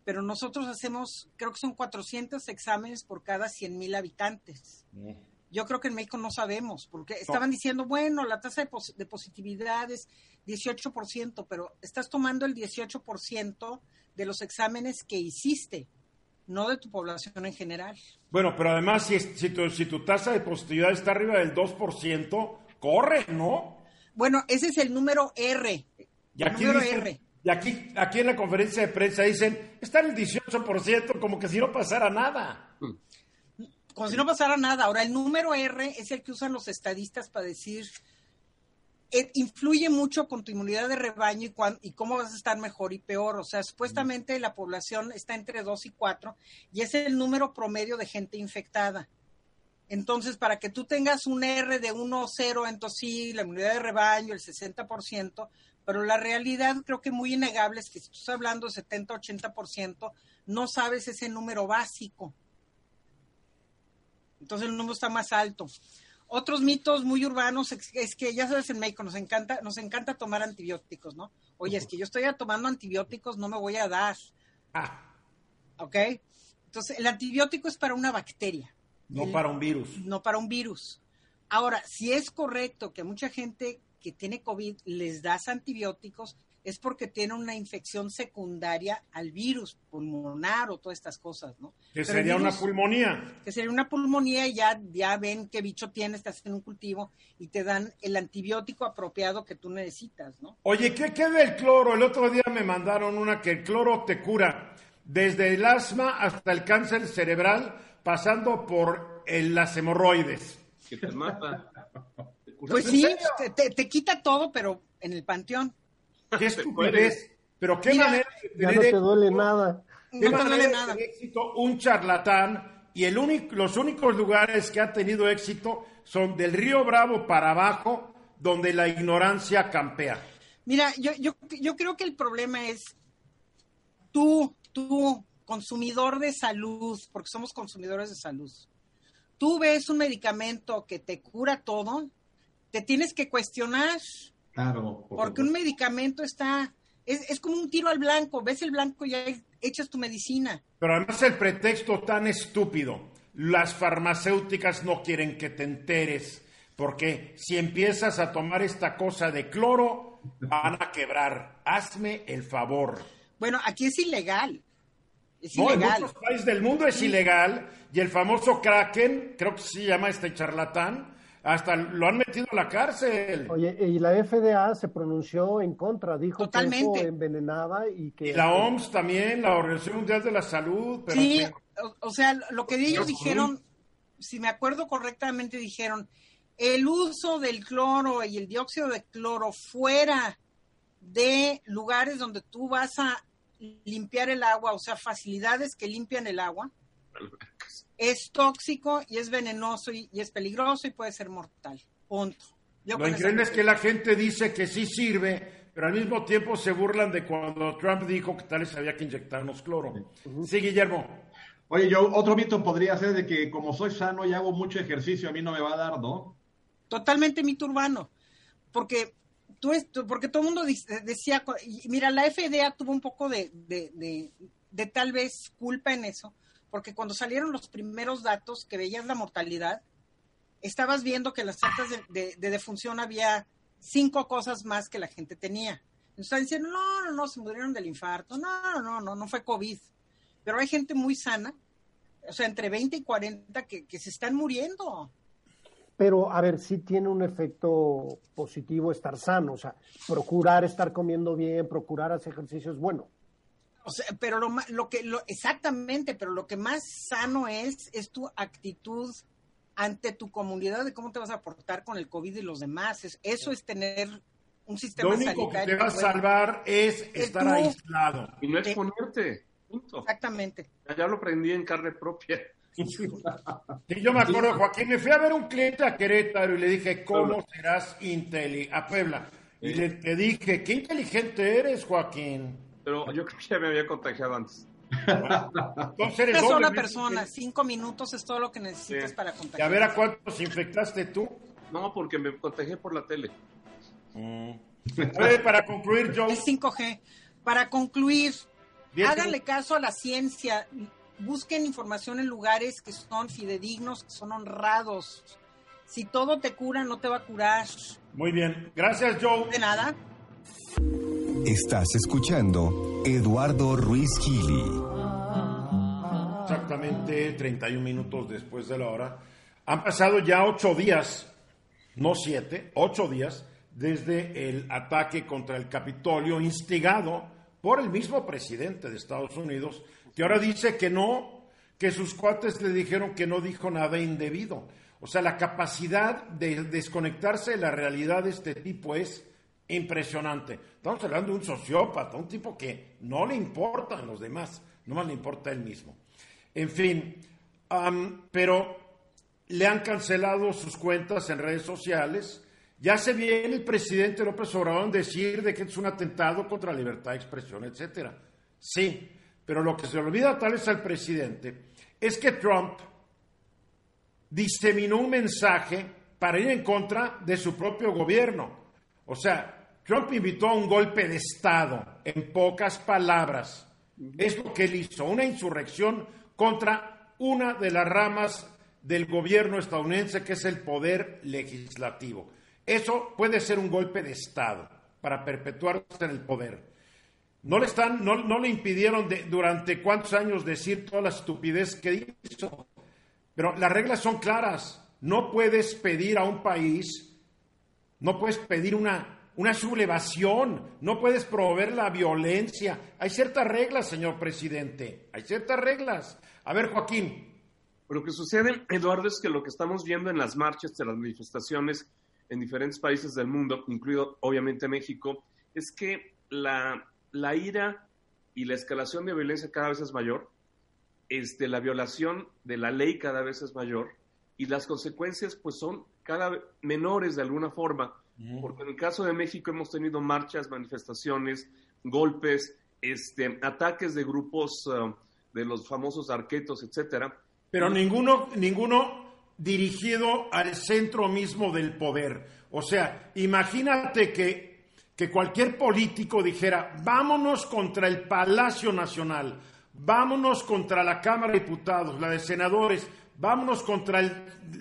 pero nosotros hacemos, creo que son 400 exámenes por cada 100 mil habitantes. Mm. Yo creo que en México no sabemos, porque estaban diciendo, bueno, la tasa de, positividad es 18%, pero estás tomando el 18% de los exámenes que hiciste, no de tu población en general. Bueno, pero además, si, si, tu, si tu tasa de positividad está arriba del 2%, corre, ¿no? Bueno, ese es el número R. Y aquí, R. Y aquí, aquí en la conferencia de prensa dicen, está en el 18%, como que si no pasara nada. Mm como si no pasara nada. Ahora, el número R es el que usan los estadistas para decir, eh, influye mucho con tu inmunidad de rebaño y, y, cómo vas a estar mejor y peor. O sea, supuestamente la población está entre 2 y 4 y es el número promedio de gente infectada. Entonces, para que tú tengas un R de 1 o 0, entonces sí, la inmunidad de rebaño, el 60%, pero la realidad creo que muy innegable es que si tú estás hablando de 70-80%, no sabes ese número básico. Entonces el número está más alto. Otros mitos muy urbanos es, que, ya sabes, en México nos encanta, nos encanta tomar antibióticos, ¿no? Oye, es que yo estoy tomando antibióticos, no me voy a dar. Ah. ¿Ok? Entonces, el antibiótico es para una bacteria. No para un virus. No para un virus. Ahora, si es correcto que a mucha gente que tiene COVID les das antibióticos, es porque tiene una infección secundaria al virus pulmonar o todas estas cosas, ¿no? Que sería una pulmonía. Que sería una pulmonía y ya, ya ven qué bicho tienes, te hacen un cultivo y te dan el antibiótico apropiado que tú necesitas, ¿no? Oye, ¿qué queda del cloro? El otro día me mandaron una que el cloro te cura desde el asma hasta el cáncer cerebral, pasando por las hemorroides. Que te mata. pues sí, te quita todo, pero en el panteón. Qué estupidez. Pero qué manera de tener no te duele nada. Qué no manera nada. éxito un charlatán y el único, los únicos lugares que ha tenido éxito son del Río Bravo para abajo, donde la ignorancia campea. Mira, yo, yo, yo creo que el problema es tú, tú, consumidor de salud, porque somos consumidores de salud, tú ves un medicamento que te cura todo, te tienes que cuestionar Claro. porque un medicamento está, es, es, como un tiro al blanco, ves el blanco y ya echas tu medicina. Pero además el pretexto tan estúpido, las farmacéuticas no quieren que te enteres, porque si empiezas a tomar esta cosa de cloro, van a quebrar. Hazme el favor. Bueno, aquí es ilegal. Es no, ilegal. en muchos países del mundo es ilegal y el famoso Kraken, creo que se llama este charlatán, hasta lo han metido a la cárcel. Oye, y la FDA se pronunció en contra, dijo que eso envenenaba y que... Y la OMS también, la Organización Mundial de la Salud. sí, o, sea, lo que ellos dijeron, si me acuerdo correctamente, dijeron, el uso del cloro y el dióxido de cloro fuera de lugares donde tú vas a limpiar el agua, o sea, facilidades que limpian el agua, es tóxico y es venenoso y, es peligroso y puede ser mortal. Punto. Lo increíble es que la gente dice que sí sirve, pero al mismo tiempo se burlan de cuando Trump dijo que tal vez había que inyectarnos cloro. Sí, Guillermo. Oye, yo otro mito podría ser de que como soy sano y hago mucho ejercicio, a mí no me va a dar, ¿no? Totalmente mito urbano, porque tú, porque todo el mundo decía, mira, la FDA tuvo un poco de, de tal vez culpa en eso, porque cuando salieron los primeros datos que veías la mortalidad, estabas viendo que las actas de, defunción había cinco cosas más que la gente tenía. Estaban diciendo, no, no, no, se murieron del infarto, no, no, no, no fue COVID. Pero hay gente muy sana, o sea, entre 20 y 40 que, que se están muriendo. Pero, a ver, sí tiene un efecto positivo estar sano, o sea, procurar estar comiendo bien, procurar hacer ejercicios, bueno. O sea, pero lo, que, lo, exactamente, pero lo que más sano es, es tu actitud ante tu comunidad de cómo te vas a portar con el COVID y los demás. eso es tener un sistema Lo único que te va a salvar es estar aislado. Y no exponerte. Punto. Exactamente. Ya lo aprendí en carne propia. Sí, yo me acuerdo, Joaquín, me fui a ver un cliente a Querétaro y le dije, ¿cómo serás inteligente? A Puebla. Y le, dije, qué inteligente eres, Joaquín. Pero yo creo que ya me había contagiado antes. Entonces eres Una sola persona, cinco minutos es todo lo que necesitas para contagiar. ¿Y a ver a cuántos infectaste tú? No, porque me contagié por la tele. Mm. A ver, para concluir, Joe. El 5G. Para concluir, háganle caso a la ciencia busquen información en lugares que son fidedignos, que son honrados. Si todo te cura, no te va a curar. Muy bien. Gracias, Joe. De nada. Estás escuchando Eduardo Ruiz Gili. Exactamente 31 minutos después de la hora. Han pasado ya ocho días, no siete, ocho días, desde el ataque contra el Capitolio instigado por el mismo presidente de Estados Unidos que ahora dice que no, que sus cuates le dijeron que no dijo nada indebido. O sea, la capacidad de desconectarse de la realidad de este tipo es impresionante. Estamos hablando de un sociópata, un tipo que no le importan los demás, no más le importa él mismo. En fin, pero le han cancelado sus cuentas en redes sociales. Ya se viene el presidente López Obrador decir de que es un atentado contra la libertad de expresión, etcétera. Sí, pero lo que se olvida tal vez al presidente es que Trump diseminó un mensaje para ir en contra de su propio gobierno. O sea, Trump invitó a un golpe de Estado, en pocas palabras. Es lo que él hizo, una insurrección contra una de las ramas del gobierno estadounidense, que es el poder legislativo. Eso puede ser un golpe de Estado para perpetuarse en el poder. No le, están, no, no le impidieron durante cuántos años decir toda la estupidez que hizo. Pero las reglas son claras. No puedes pedir a un país, no puedes pedir una, una sublevación, no puedes promover la violencia. Hay ciertas reglas, señor presidente, hay ciertas reglas. A ver, Joaquín. Lo que sucede, Eduardo, es que lo que estamos viendo en las marchas, de las manifestaciones en diferentes países del mundo, incluido obviamente México, es que la, la ira y la escalación de violencia cada vez es mayor, este, la violación de la ley cada vez es mayor y las consecuencias pues son cada menores de alguna forma, porque en el caso de México hemos tenido marchas, manifestaciones, golpes, este, ataques de grupos uh, de los famosos arquetos, etcétera. Pero ninguno, ninguno dirigido al centro mismo del poder. O sea, imagínate que que cualquier político dijera, vámonos contra el Palacio Nacional, vámonos contra la Cámara de Diputados, la de Senadores, vámonos contra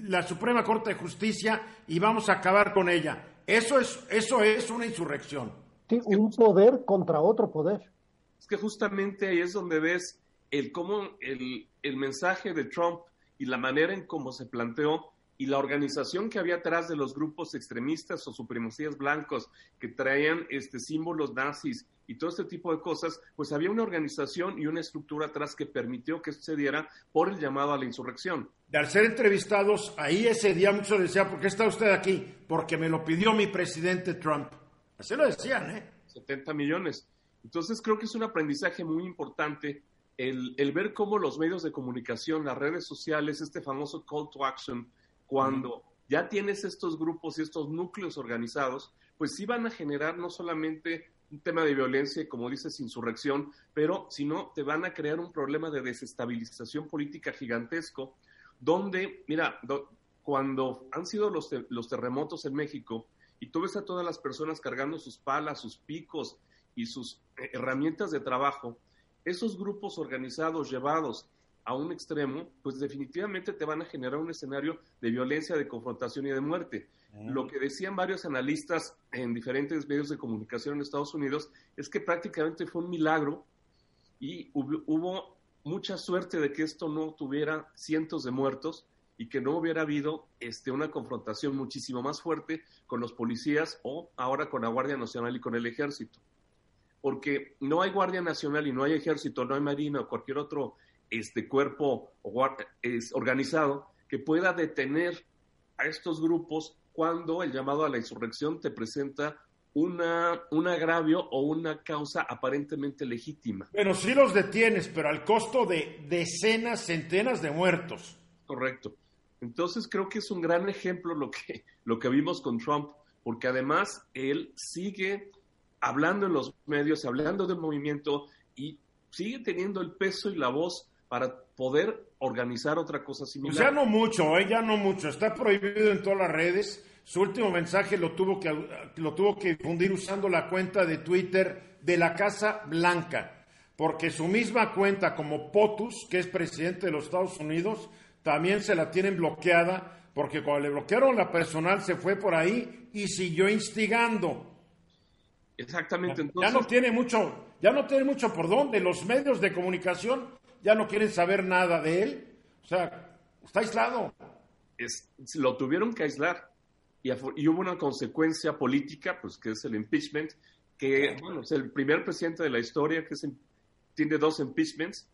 la Suprema Corte de Justicia y vamos a acabar con ella. Eso es, eso es una insurrección. Sí, un poder contra otro poder. Es que justamente ahí es donde ves el cómo el, el mensaje de Trump y la manera en cómo se planteó y la organización que había atrás de los grupos extremistas o supremacías blancos que traían este, símbolos nazis y todo este tipo de cosas, pues había una organización y una estructura atrás que permitió que sucediera por el llamado a la insurrección. De al ser entrevistados, ahí ese día muchos decían, ¿por qué está usted aquí? Porque me lo pidió mi presidente Trump. Así lo decían, ¿eh? 70 millones. Entonces creo que es un aprendizaje muy importante el, el ver cómo los medios de comunicación, las redes sociales, este famoso call to action, cuando ya tienes estos grupos y estos núcleos organizados, pues sí van a generar no solamente un tema de violencia, como dices, insurrección, pero sino te van a crear un problema de desestabilización política gigantesco, donde, mira, cuando han sido los, los terremotos en México y tú ves a todas las personas cargando sus palas, sus picos y sus eh, herramientas de trabajo, esos grupos organizados llevados a un extremo, pues definitivamente te van a generar un escenario de violencia, de confrontación y de muerte. Lo que decían varios analistas en diferentes medios de comunicación en Estados Unidos es que prácticamente fue un milagro y hubo, mucha suerte de que esto no tuviera cientos de muertos y que no hubiera habido este, una confrontación muchísimo más fuerte con los policías o ahora con la Guardia Nacional y con el Ejército. Porque no hay Guardia Nacional y no hay Ejército, no hay Marina o cualquier otro este cuerpo es organizado que pueda detener a estos grupos cuando el llamado a la insurrección te presenta una, un agravio o una causa aparentemente legítima. Pero sí los detienes, pero al costo de decenas, centenas de muertos. Correcto. Entonces creo que es un gran ejemplo lo que, lo que vimos con Trump, porque además él sigue hablando en los medios, hablando del movimiento y sigue teniendo el peso y la voz para poder organizar otra cosa similar. Pues ya no mucho, ¿eh? ya no mucho. Está prohibido en todas las redes. Su último mensaje lo tuvo que lo tuvo que difundir usando la cuenta de Twitter de la Casa Blanca, porque su misma cuenta como POTUS, que es presidente de los Estados Unidos, también se la tienen bloqueada porque cuando le bloquearon la personal se fue por ahí y siguió instigando. Exactamente. Ya no tiene mucho, ya no tiene mucho por dónde. Los medios de comunicación ya no quieren saber nada de él. O sea, está aislado. Es, lo tuvieron que aislar y, y, hubo una consecuencia política, pues que es el impeachment, que bueno, es el primer presidente de la historia que tiene dos impeachments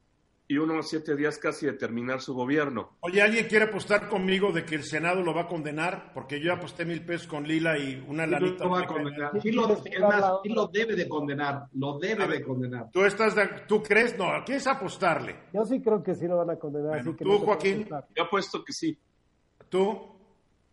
y uno a siete días casi de terminar su gobierno. Oye, ¿alguien quiere apostar conmigo de que el Senado lo va a condenar? Porque yo aposté mil pesos con Lila y una sí, lanita. Lo va a condenar. Sí, lo, es más, sí lo debe de condenar. Lo debe de condenar. ¿Tú, estás ¿Tú crees? No, ¿quieres apostarle? Yo sí creo que sí lo van a condenar. Bueno, que ¿Tú, no Joaquín? Yo apuesto que sí. ¿Tú?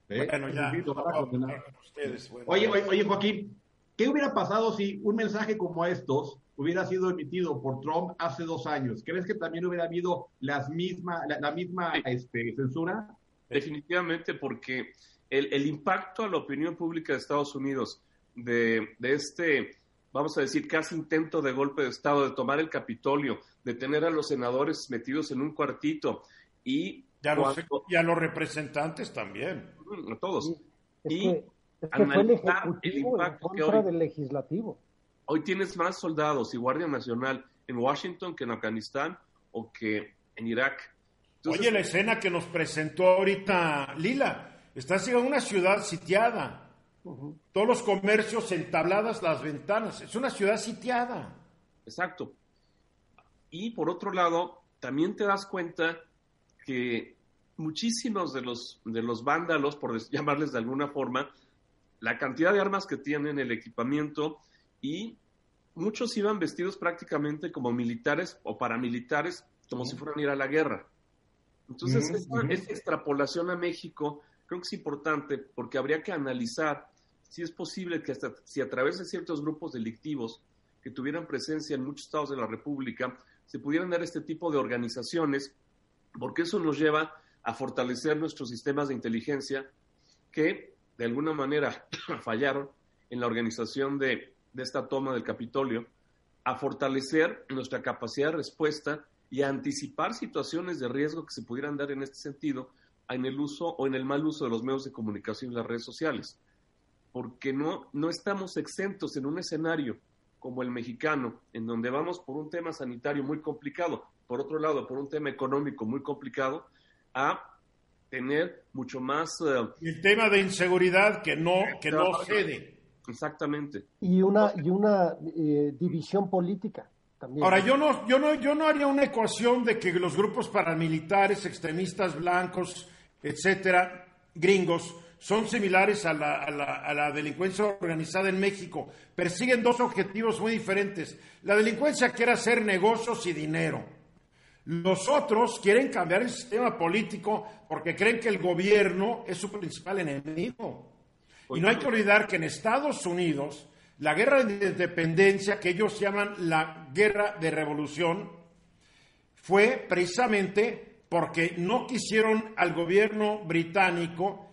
¿Eh? Bueno, ya. Lo van a condenar. Ustedes, bueno. Oye, oye, oye, Joaquín, ¿qué hubiera pasado si un mensaje como estos hubiera sido emitido por Trump hace dos años, ¿crees que también hubiera habido las misma, la, la misma este, censura? Definitivamente, porque el, el, impacto a la opinión pública de Estados Unidos de, de, este, vamos a decir, casi intento de golpe de Estado, de tomar el Capitolio, de tener a los senadores metidos en un cuartito y... Y a los, y a los representantes también. A todos. Es y que, es que fue el ejecutivo en contra del legislativo. Hoy tienes más soldados y Guardia Nacional en Washington que en Afganistán o que en Irak. Entonces, Oye, la escena que nos presentó ahorita Lila, estás en una ciudad sitiada. Uh -huh. Todos los comercios entabladas las ventanas. Es una ciudad sitiada. Exacto. Y por otro lado, también te das cuenta que muchísimos de los, de los vándalos, por <laughs> llamarles de alguna forma, la cantidad de armas que tienen, el equipamiento, y muchos iban vestidos prácticamente como militares o paramilitares, como si fueran a ir a la guerra. Entonces, esta, esta, extrapolación a México creo que es importante porque habría que analizar si es posible que hasta si a través de ciertos grupos delictivos que tuvieran presencia en muchos estados de la República, se pudieran dar este tipo de organizaciones, porque eso nos lleva a fortalecer nuestros sistemas de inteligencia que de alguna manera <clears throat> fallaron en la organización de de esta toma del Capitolio, a fortalecer nuestra capacidad de respuesta y a anticipar situaciones de riesgo que se pudieran dar en este sentido en el uso o en el mal uso de los medios de comunicación y las redes sociales. Porque no, no estamos exentos en un escenario como el mexicano, en donde vamos por un tema sanitario muy complicado, por otro lado, por un tema económico muy complicado, a tener mucho más... Uh, el tema de inseguridad que no, que no cede. Exactamente. Y una, y una eh, división política. También. Ahora, yo no, yo, no, yo no haría una ecuación de que los grupos paramilitares, extremistas blancos, etcétera, gringos, son similares a la, a, la, a la, delincuencia organizada en México. Persiguen dos objetivos muy diferentes. La delincuencia quiere hacer negocios y dinero. Los otros quieren cambiar el sistema político porque creen que el gobierno es su principal enemigo. Y no hay que olvidar que en Estados Unidos, la guerra de independencia, que ellos llaman la guerra de revolución, fue precisamente porque no quisieron al gobierno británico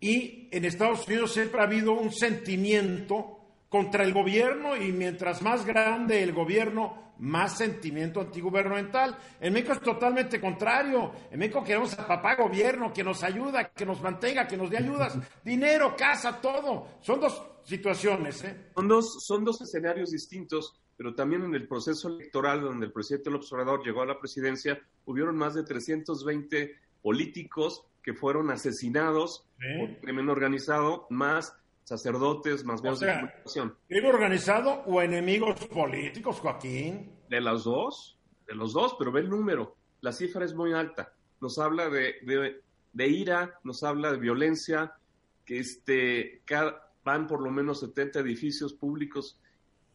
y en Estados Unidos siempre ha habido un sentimiento contra el gobierno y mientras más grande el gobierno, más sentimiento antigubernamental. En México es totalmente contrario. En México queremos a papá gobierno que nos ayuda, que nos mantenga, que nos dé ayudas, <laughs> dinero, casa, todo. Son dos situaciones. ¿eh? Son, dos, son dos escenarios distintos, pero también en el proceso electoral donde el presidente López Obrador llegó a la presidencia, hubieron más de 320 políticos que fueron asesinados ¿Eh? por crimen organizado, más sacerdotes, más medios o sea, de comunicación. ¿Crimen organizado o enemigos políticos, Joaquín? De las dos, de los dos, pero ve el número. La cifra es muy alta. Nos habla de, de de ira, nos habla de violencia, que este, van por lo menos 70 edificios públicos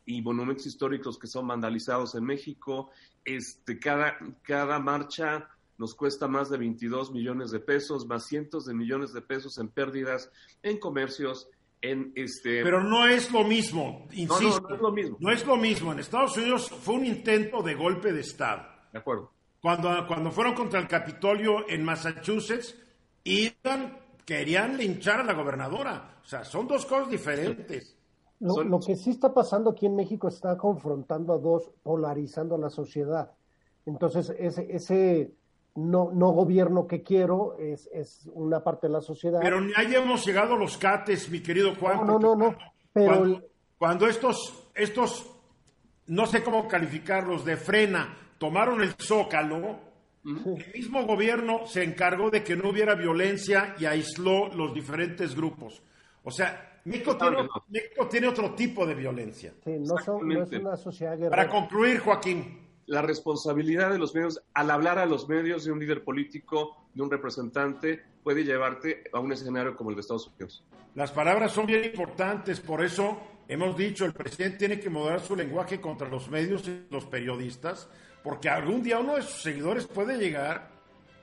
y monumentos históricos que son vandalizados en México. Este, cada, cada marcha nos cuesta más de 22 millones de pesos, más cientos de millones de pesos en pérdidas en comercios, en este... Pero no es lo mismo, insisto. No, no, es lo mismo. No es lo mismo. En Estados Unidos fue un intento de golpe de Estado. De acuerdo. Cuando, cuando fueron contra el Capitolio en Massachusetts, iban, querían linchar a la gobernadora. O sea, son dos cosas diferentes. Lo, lo, que sí está pasando aquí en México está confrontando a dos, polarizando a la sociedad. Entonces, ese, ese no, no gobierno que quiero es, es una parte de la sociedad. Pero ni ahí hemos llegado a los cates, mi querido Juan. No, no, no, Pero... Cuando, estos, estos, no sé cómo calificarlos, de frena, tomaron el zócalo, el mismo gobierno se encargó de que no hubiera violencia y aisló los diferentes grupos. O sea, México tiene, México tiene otro tipo de violencia. Sí, no, son, no es una sociedad guerrera. Para concluir, Joaquín la responsabilidad de los medios, al hablar a los medios de un líder político, de un representante, puede llevarte a un escenario como el de Estados Unidos. Las palabras son bien importantes, por eso hemos dicho, el presidente tiene que moderar su lenguaje contra los medios y los periodistas, porque algún día uno de sus seguidores puede llegar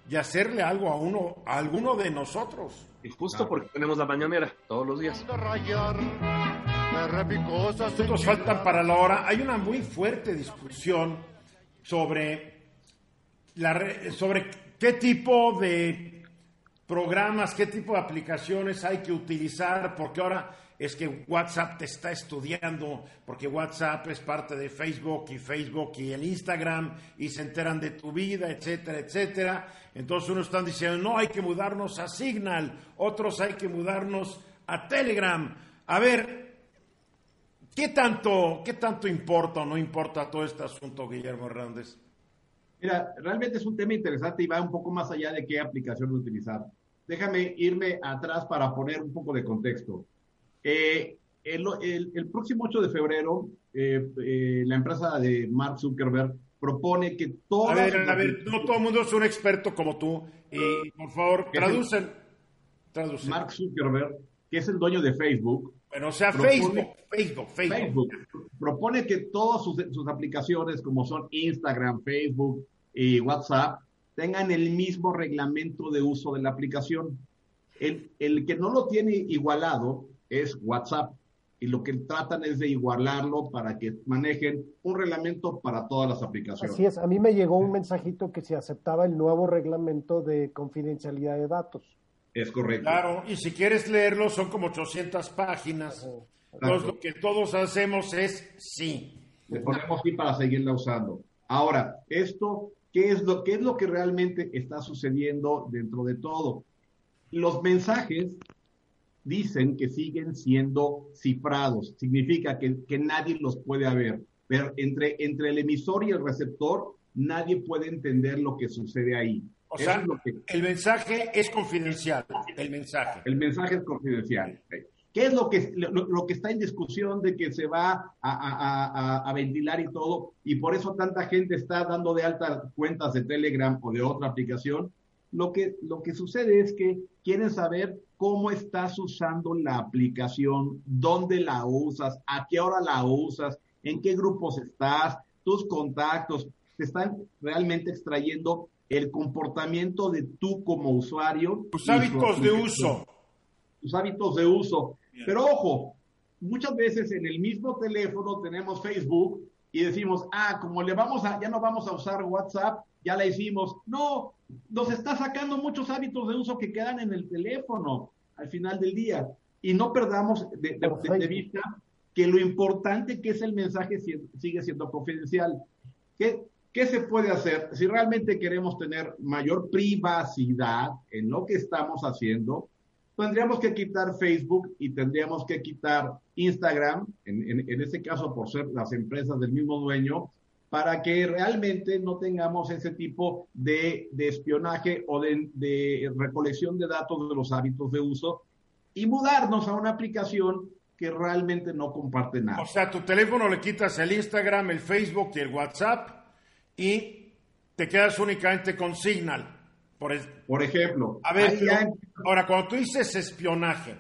y hacerle algo a uno, a alguno de nosotros. Y justo porque tenemos la mañanera todos los días. Nos faltan para la hora. Hay una muy fuerte discusión sobre, la, sobre qué tipo de programas, qué tipo de aplicaciones hay que utilizar, porque ahora es que WhatsApp te está estudiando, porque WhatsApp es parte de Facebook y Facebook y el Instagram y se enteran de tu vida, etcétera, etcétera. Entonces unos están diciendo, no, hay que mudarnos a Signal, otros hay que mudarnos a Telegram. A ver, ¿Qué tanto, ¿Qué tanto importa o no importa todo este asunto, Guillermo Hernández? Mira, realmente es un tema interesante y va un poco más allá de qué aplicación utilizar. Déjame irme atrás para poner un poco de contexto. Eh, el, próximo 8 de febrero, eh, eh, la empresa de Mark Zuckerberg propone que todas... A ver, a ver, no todo el mundo es un experto como tú. Y, por favor, traducen. Mark Zuckerberg, que es el dueño de Facebook, bueno, o sea, Facebook, Facebook, Facebook, propone que todas sus, aplicaciones, como son Instagram, Facebook y WhatsApp, tengan el mismo reglamento de uso de la aplicación. El, el, que no lo tiene igualado es WhatsApp y lo que tratan es de igualarlo para que manejen un reglamento para todas las aplicaciones. Así es, a mí me llegó un mensajito que se aceptaba el nuevo reglamento de confidencialidad de datos. Es correcto. Claro, y si quieres leerlo son como 800 páginas. Entonces lo que todos hacemos es sí. Le ponemos sí para seguirla usando. Ahora, esto, ¿qué es lo, qué es lo que realmente está sucediendo dentro de todo? Los mensajes dicen que siguen siendo cifrados. Significa que, que nadie los puede ver. Pero entre, entre el emisor y el receptor, nadie puede entender lo que sucede ahí. O sea, el mensaje es confidencial, el mensaje. El mensaje es confidencial. ¿Qué es lo que, lo, que está en discusión de que se va a, ventilar y todo? Y por eso tanta gente está dando de alta cuentas de Telegram o de otra aplicación. Lo que, lo que sucede es que quieren saber cómo estás usando la aplicación, dónde la usas, a qué hora la usas, en qué grupos estás, tus contactos. Te están realmente extrayendo el comportamiento de tú como usuario. Tus hábitos de uso. Tus hábitos de uso. Pero ojo, muchas veces en el mismo teléfono tenemos Facebook y decimos, ah, como le vamos a, ya no vamos a usar WhatsApp, ya la hicimos. No, nos está sacando muchos hábitos de uso que quedan en el teléfono al final del día. Y no perdamos de, de vista que lo importante que es el mensaje sigue siendo confidencial. Que ¿Qué se puede hacer? Si realmente queremos tener mayor privacidad en lo que estamos haciendo, tendríamos que quitar Facebook y tendríamos que quitar Instagram, en, en, este caso por ser las empresas del mismo dueño, para que realmente no tengamos ese tipo de, espionaje o de, de, recolección de datos de los hábitos de uso y mudarnos a una aplicación que realmente no comparte nada. O sea, tu teléfono le quitas el Instagram, el Facebook y el WhatsApp y te quedas únicamente con Signal. Por, ejemplo. A ver, ahora, cuando tú dices espionaje,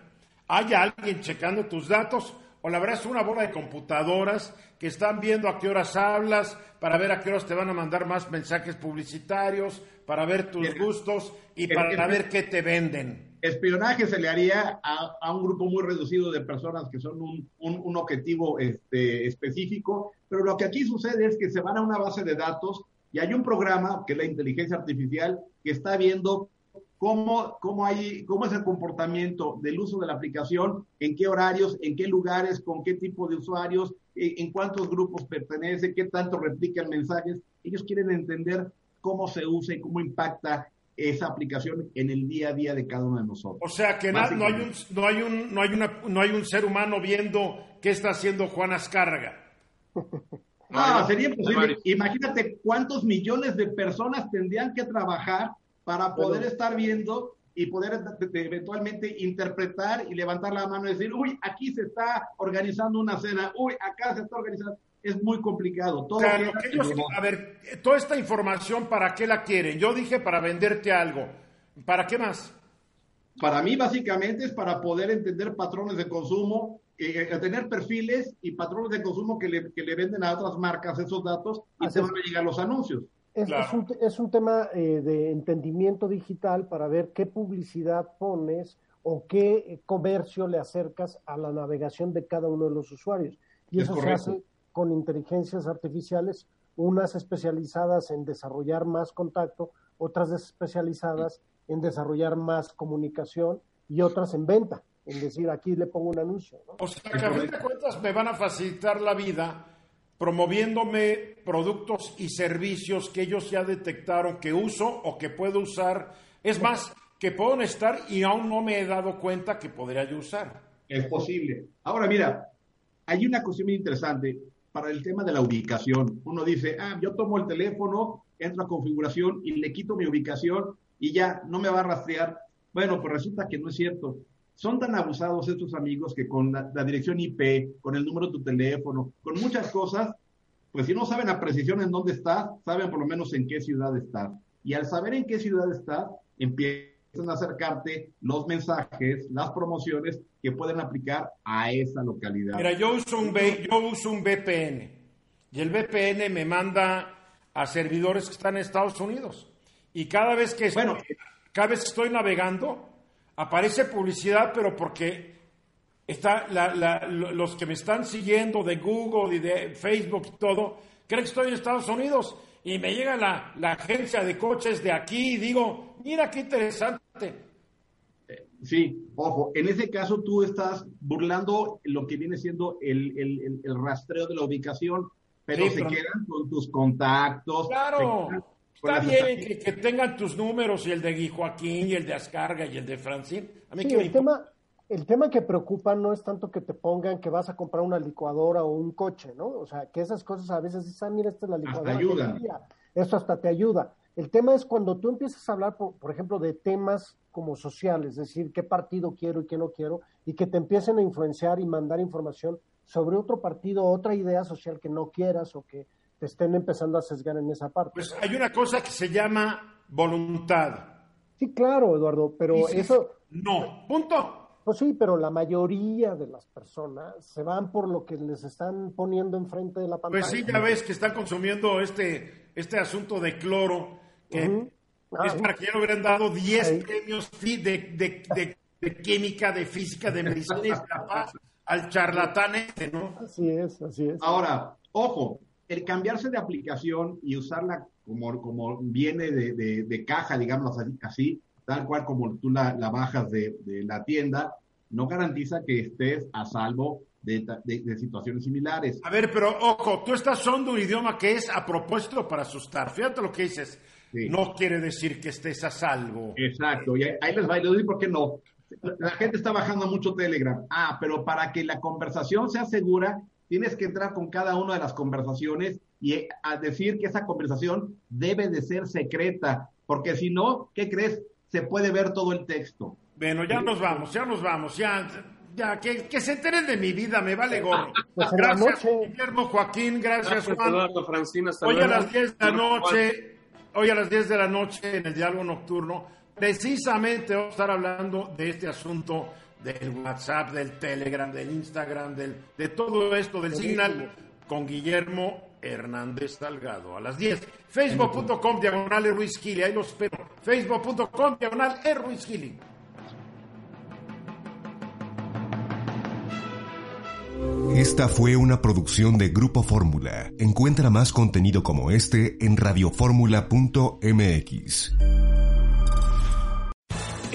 ¿hay alguien checando tus datos? O la verdad es una bola de computadoras que están viendo a qué horas hablas, para ver a qué horas te van a mandar más mensajes publicitarios, para ver tus gustos y para ver qué te venden. Espionaje se le haría a, un grupo muy reducido de personas que son un, un, objetivo este, específico, pero lo que aquí sucede es que se van a una base de datos y hay un programa, que es la inteligencia artificial, que está viendo cómo, cómo, hay, cómo es el comportamiento del uso de la aplicación, en qué horarios, en qué lugares, con qué tipo de usuarios, en, cuántos grupos pertenece, qué tanto replican mensajes. Ellos quieren entender cómo se usa y cómo impacta esa aplicación en el día a día de cada uno de nosotros. O sea que no hay un no hay un no hay una no hay un ser humano viendo qué está haciendo Juan Azcárraga. No, sería imposible. Imagínate cuántos millones de personas tendrían que trabajar para poder estar viendo y poder eventualmente interpretar y levantar la mano y decir, uy, aquí se está organizando una cena, uy, acá se está organizando. Es muy complicado. Todo a ver, toda esta información, ¿para qué la quieren? Yo dije para venderte algo. ¿Para qué más? Para mí, básicamente, es para poder entender patrones de consumo, eh, eh, tener perfiles y patrones de consumo que le, que le, venden a otras marcas esos datos y te van a llegar los anuncios. Es, un, es un, tema eh, de entendimiento digital para ver qué publicidad pones o qué comercio le acercas a la navegación de cada uno de los usuarios. Y eso se hace con inteligencias artificiales, unas especializadas en desarrollar más contacto, otras especializadas en desarrollar más comunicación y otras en venta, en decir, aquí le pongo un anuncio. O sea, que a fin de cuentas me van a facilitar la vida promoviéndome productos y servicios que ellos ya detectaron que uso o que puedo usar. Es más, que puedo estar y aún no me he dado cuenta que podría yo usar. Es posible. Ahora, mira, hay una cuestión muy interesante para el tema de la ubicación. Uno dice, ah, yo tomo el teléfono, entro a configuración y le quito mi ubicación y ya no me va a rastrear. Bueno, pues resulta que no es cierto. Son tan abusados estos amigos que con la, dirección IP, con el número de tu teléfono, con muchas cosas, pues si no saben a precisión en dónde estás, saben por lo menos en qué ciudad estás. Y al saber en qué ciudad estás, empiezan a acercarte los mensajes, las promociones que pueden aplicar a esa localidad. Mira, yo uso un, yo uso un VPN y el VPN me manda a servidores que están en Estados Unidos. Y cada vez que, bueno, cada vez que estoy navegando, aparece publicidad, pero porque está los que me están siguiendo de Google y de Facebook y todo, creen que estoy en Estados Unidos y me llega la, agencia de coches de aquí y digo, mira qué interesante. Sí, ojo, en ese caso tú estás burlando lo que viene siendo el, rastreo de la ubicación, pero se quedan con tus contactos. Claro. Está bien que, tengan tus números y el de Joaquín y el de Ascarga y el de. A mí sí, el, tema, el tema que preocupa no es tanto que te pongan que vas a comprar una licuadora o un coche, ¿no? O sea, que esas cosas a veces dicen, ah, mira, esta es la licuadora. Hasta ayuda. Eso hasta te ayuda. El tema es cuando tú empiezas a hablar, por, por, ejemplo, de temas como sociales, es decir, qué partido quiero y qué no quiero, y que te empiecen a influenciar y mandar información sobre otro partido, otra idea social que no quieras o que te estén empezando a sesgar en esa parte. Pues hay una cosa que se llama voluntad. Sí, claro, Eduardo, pero eso... No, punto. Pues sí, pero la mayoría de las personas se van por lo que les están poniendo enfrente de la pantalla. Pues sí, ya ves que están consumiendo este, este asunto de cloro, que es para que ya le hubieran dado 10 premios de, de, química, de física, de medicina y al charlatán este, ¿no? Así es, así es. Ahora, ojo, el cambiarse de aplicación y usarla como, como viene de, de, caja, digamos así, tal cual como tú la, bajas de, la tienda, no garantiza que estés a salvo de, situaciones similares. A ver, pero ojo, tú estás usando un idioma que es a propósito para asustar. Fíjate lo que dices. No quiere decir que estés a salvo. Exacto, y ahí les va, y les por qué no. La gente está bajando mucho Telegram. Ah, pero para que la conversación sea segura, tienes que entrar con cada una de las conversaciones y a decir que esa conversación debe de ser secreta, porque si no, ¿qué crees? Se puede ver todo el texto. Bueno, ya nos vamos, ya nos vamos, ya, ya, que, que se enteren de mi vida, me vale gorro. <laughs> Pues gracias, Guillermo Joaquín, gracias, gracias Juan. Eduardo, Francina, Hoy a las 10 de la noche, hoy a las 10 de la noche en el diálogo nocturno, precisamente vamos a estar hablando de este asunto del WhatsApp, del Telegram, del Instagram, del, de todo esto, del Signal, con Guillermo Hernández Salgado a las 10. Facebook.com diagonal Ruiz Gili, ahí los espero. Facebook.com diagonal Ruiz Gili. Esta fue una producción de Grupo Fórmula. Encuentra más contenido como este en radioformula.mx.